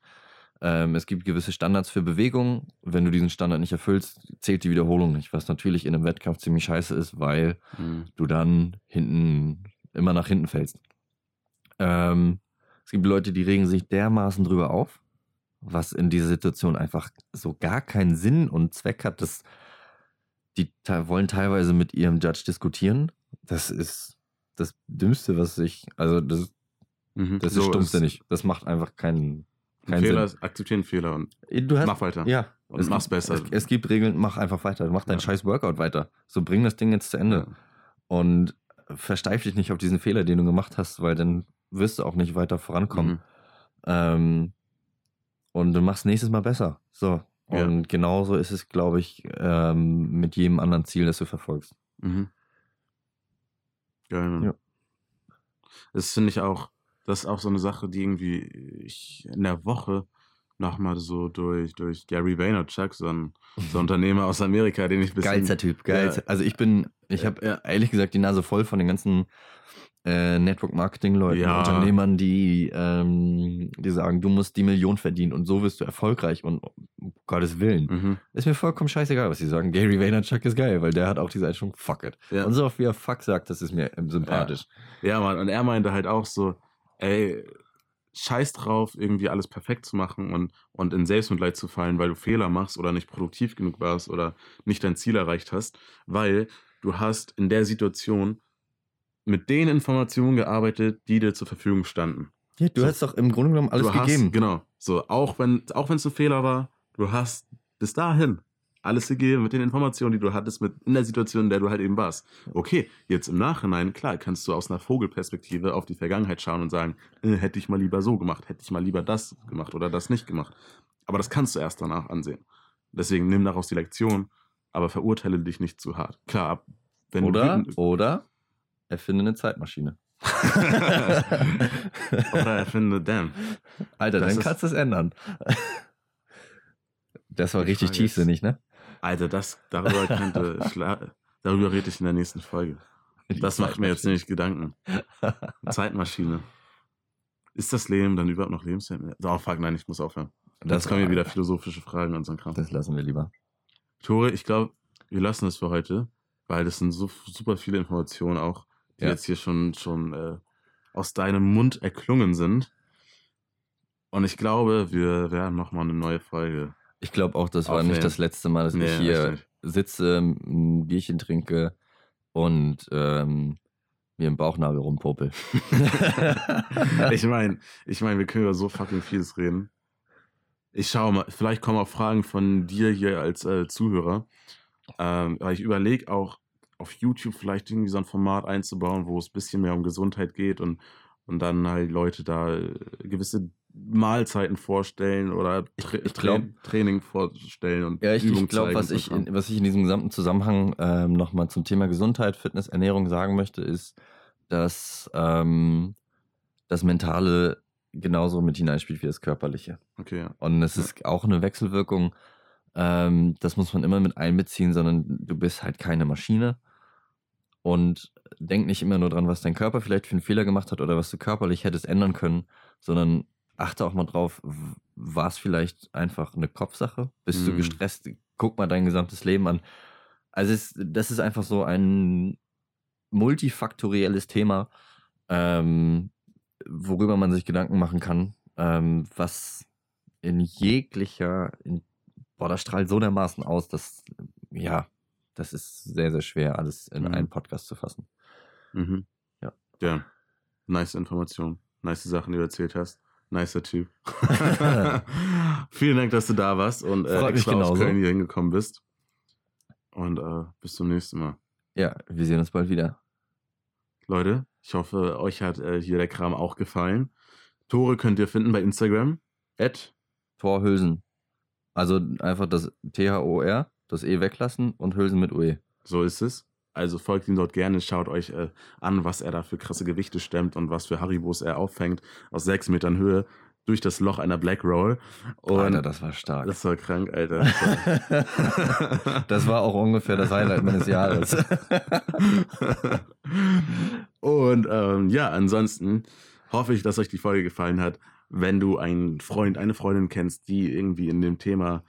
Ähm, es gibt gewisse Standards für Bewegungen. Wenn du diesen Standard nicht erfüllst, zählt die Wiederholung nicht, was natürlich in einem Wettkampf ziemlich scheiße ist, weil Mhm. du dann hinten immer nach hinten fällst. Ähm, es gibt Leute, die regen sich dermaßen drüber auf, was in dieser Situation einfach so gar keinen Sinn und Zweck hat. Das, die te wollen teilweise mit ihrem Judge diskutieren. Das ist das Dümmste, was ich, also das, Mhm. das So ist stumpfsinnig. Das macht einfach keinen, Ein keinen Fehler Sinn. ist, akzeptiere einen Fehler und Du hast, mach weiter. ja, Und es mach's gibt, besser. Es, es gibt Regeln, mach einfach weiter. Mach deinen Ja. scheiß Workout weiter. So bring das Ding jetzt zu Ende. Ja. Und versteif dich nicht auf diesen Fehler, den du gemacht hast, weil dann wirst du auch nicht weiter vorankommen. Mhm. Ähm, und du machst nächstes Mal besser. So. Ja. Und genauso ist es, glaube ich, ähm, mit jedem anderen Ziel, das du verfolgst. Mhm. Geil. Ja. Das finde ich auch, das ist auch so eine Sache, die irgendwie ich in der Woche nochmal so durch, durch Gary Vaynerchuk, so ein, so ein [LAUGHS] Unternehmer aus Amerika, den ich ein bisschen... Geilster Typ, geilster. Ja. Also ich bin, ich Ja, habe ja. ehrlich gesagt die Nase voll von den ganzen äh, Network-Marketing-Leuten, Ja. Unternehmern, die, ähm, die sagen, du musst die Million verdienen und so wirst du erfolgreich und um Gottes Willen. Mhm. Ist mir vollkommen scheißegal, was sie sagen. Gary Vaynerchuk ist geil, weil der hat auch diese Einstellung, fuck it. Ja. Und so oft wie er fuck sagt, das ist mir ähm, sympathisch. Ja, Mann, und er meinte halt auch so, ey, scheiß drauf, irgendwie alles perfekt zu machen und, und in Selbstmitleid zu fallen, weil du Fehler machst oder nicht produktiv genug warst oder nicht dein Ziel erreicht hast, weil du hast in der Situation mit den Informationen gearbeitet, die dir zur Verfügung standen. Ja, du So. hast doch im Grunde genommen alles du hast, gegeben. Genau. So, auch wenn auch wenn es ein Fehler war, du hast bis dahin alles gegeben mit den Informationen, die du hattest, mit in der Situation, in der du halt eben warst. Okay, jetzt im Nachhinein, klar, kannst du aus einer Vogelperspektive auf die Vergangenheit schauen und sagen, äh, hätte ich mal lieber so gemacht, hätte ich mal lieber das gemacht oder das nicht gemacht. Aber das kannst du erst danach ansehen. Deswegen nimm daraus die Lektion, aber verurteile dich nicht zu hart. Klar, wenn Oder, du oder erfinde eine Zeitmaschine. [LAUGHS] oder erfinde, damn. Alter, Das dann kannst du es ändern. Das war richtig tiefsinnig, ne? Alter, das, darüber [LAUGHS] könnte, schla- darüber rede ich in der nächsten Folge. Die Das macht mir jetzt nämlich Gedanken. [LAUGHS] Zeitmaschine. Ist das Leben dann überhaupt noch lebenswert? Oh, fuck, nein, ich muss aufhören. Das Jetzt kommen hier wieder philosophische Fragen und so ein Kram. Das lassen wir lieber. Tore, ich glaube, wir lassen es für heute, weil das sind so super viele Informationen auch, die Ja. jetzt hier schon, schon äh, aus deinem Mund erklungen sind. Und ich glaube, wir werden nochmal eine neue Folge. Ich glaube auch, das war Aufnehmen. nicht das letzte Mal, dass Nee, ich hier nicht. sitze, ein Bierchen trinke und ähm, mir im Bauchnabel rumpopel. [LAUGHS] ich meine, ich mein, wir können über so fucking vieles reden. Ich schaue mal, vielleicht kommen auch Fragen von dir hier als äh, Zuhörer. Ähm, aber ich überlege auch, auf YouTube vielleicht irgendwie so ein Format einzubauen, wo es ein bisschen mehr um Gesundheit geht und, und dann halt Leute da äh, gewisse Mahlzeiten vorstellen oder Tra ich Tra glaub- Training vorstellen und Ja, ich, Übungen ich glaube, zeigen was ich, in, was ich in diesem gesamten Zusammenhang ähm, nochmal zum Thema Gesundheit, Fitness, Ernährung sagen möchte, ist, dass ähm, das Mentale genauso mit hineinspielt wie das Körperliche. Okay, ja. Und es Ja. ist auch eine Wechselwirkung. Ähm, das muss man immer mit einbeziehen, sondern du bist halt keine Maschine. Und denk nicht immer nur dran, was dein Körper vielleicht für einen Fehler gemacht hat oder was du körperlich hättest ändern können, sondern achte auch mal drauf, war es vielleicht einfach eine Kopfsache? Bist du Mhm. gestresst? Guck mal dein gesamtes Leben an. Also es, das ist einfach so ein multifaktorielles Thema, ähm, worüber man sich Gedanken machen kann, ähm, was in jeglicher, in, boah, das strahlt so dermaßen aus, dass, ja, das ist sehr, sehr schwer, alles in Mhm. einen Podcast zu fassen. Mhm. Ja. Ja. Nice Information. Nice Sachen, die du erzählt hast. Nicer Typ. [LAUGHS] [LAUGHS] Vielen Dank, dass du da warst und äh, extra aus genauso. Köln hier hingekommen bist. Und äh, bis zum nächsten Mal. Ja, wir sehen uns bald wieder. Leute, ich hoffe, euch hat äh, hier der Kram auch gefallen. Tore könnt ihr finden bei Instagram. At Torhülsen. Also einfach das T-H-O-R, das E weglassen und Hülsen mit UE. So ist es. Also folgt ihm dort gerne, schaut euch äh, an, was er da für krasse Gewichte stemmt und was für Haribos er auffängt aus sechs Metern Höhe durch das Loch einer Black Roll. Und Alter, das war stark. das war krank, Alter. Das [LAUGHS] war- das war auch ungefähr das Highlight meines Jahres. [LAUGHS] und ähm, ja, ansonsten hoffe ich, dass euch die Folge gefallen hat. Wenn du einen Freund, eine Freundin kennst, die irgendwie in dem Thema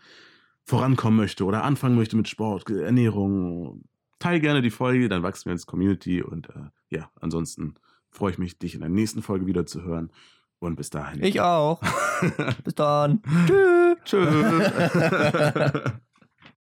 vorankommen möchte oder anfangen möchte mit Sport, Ernährung, teil gerne die Folge, dann wachsen wir ins Community und äh, ja, ansonsten freue ich mich, dich in der nächsten Folge wieder zu hören und bis dahin. Ich auch. [LAUGHS] Bis dann. [LAUGHS] Tschüss. Tschüss. [LAUGHS]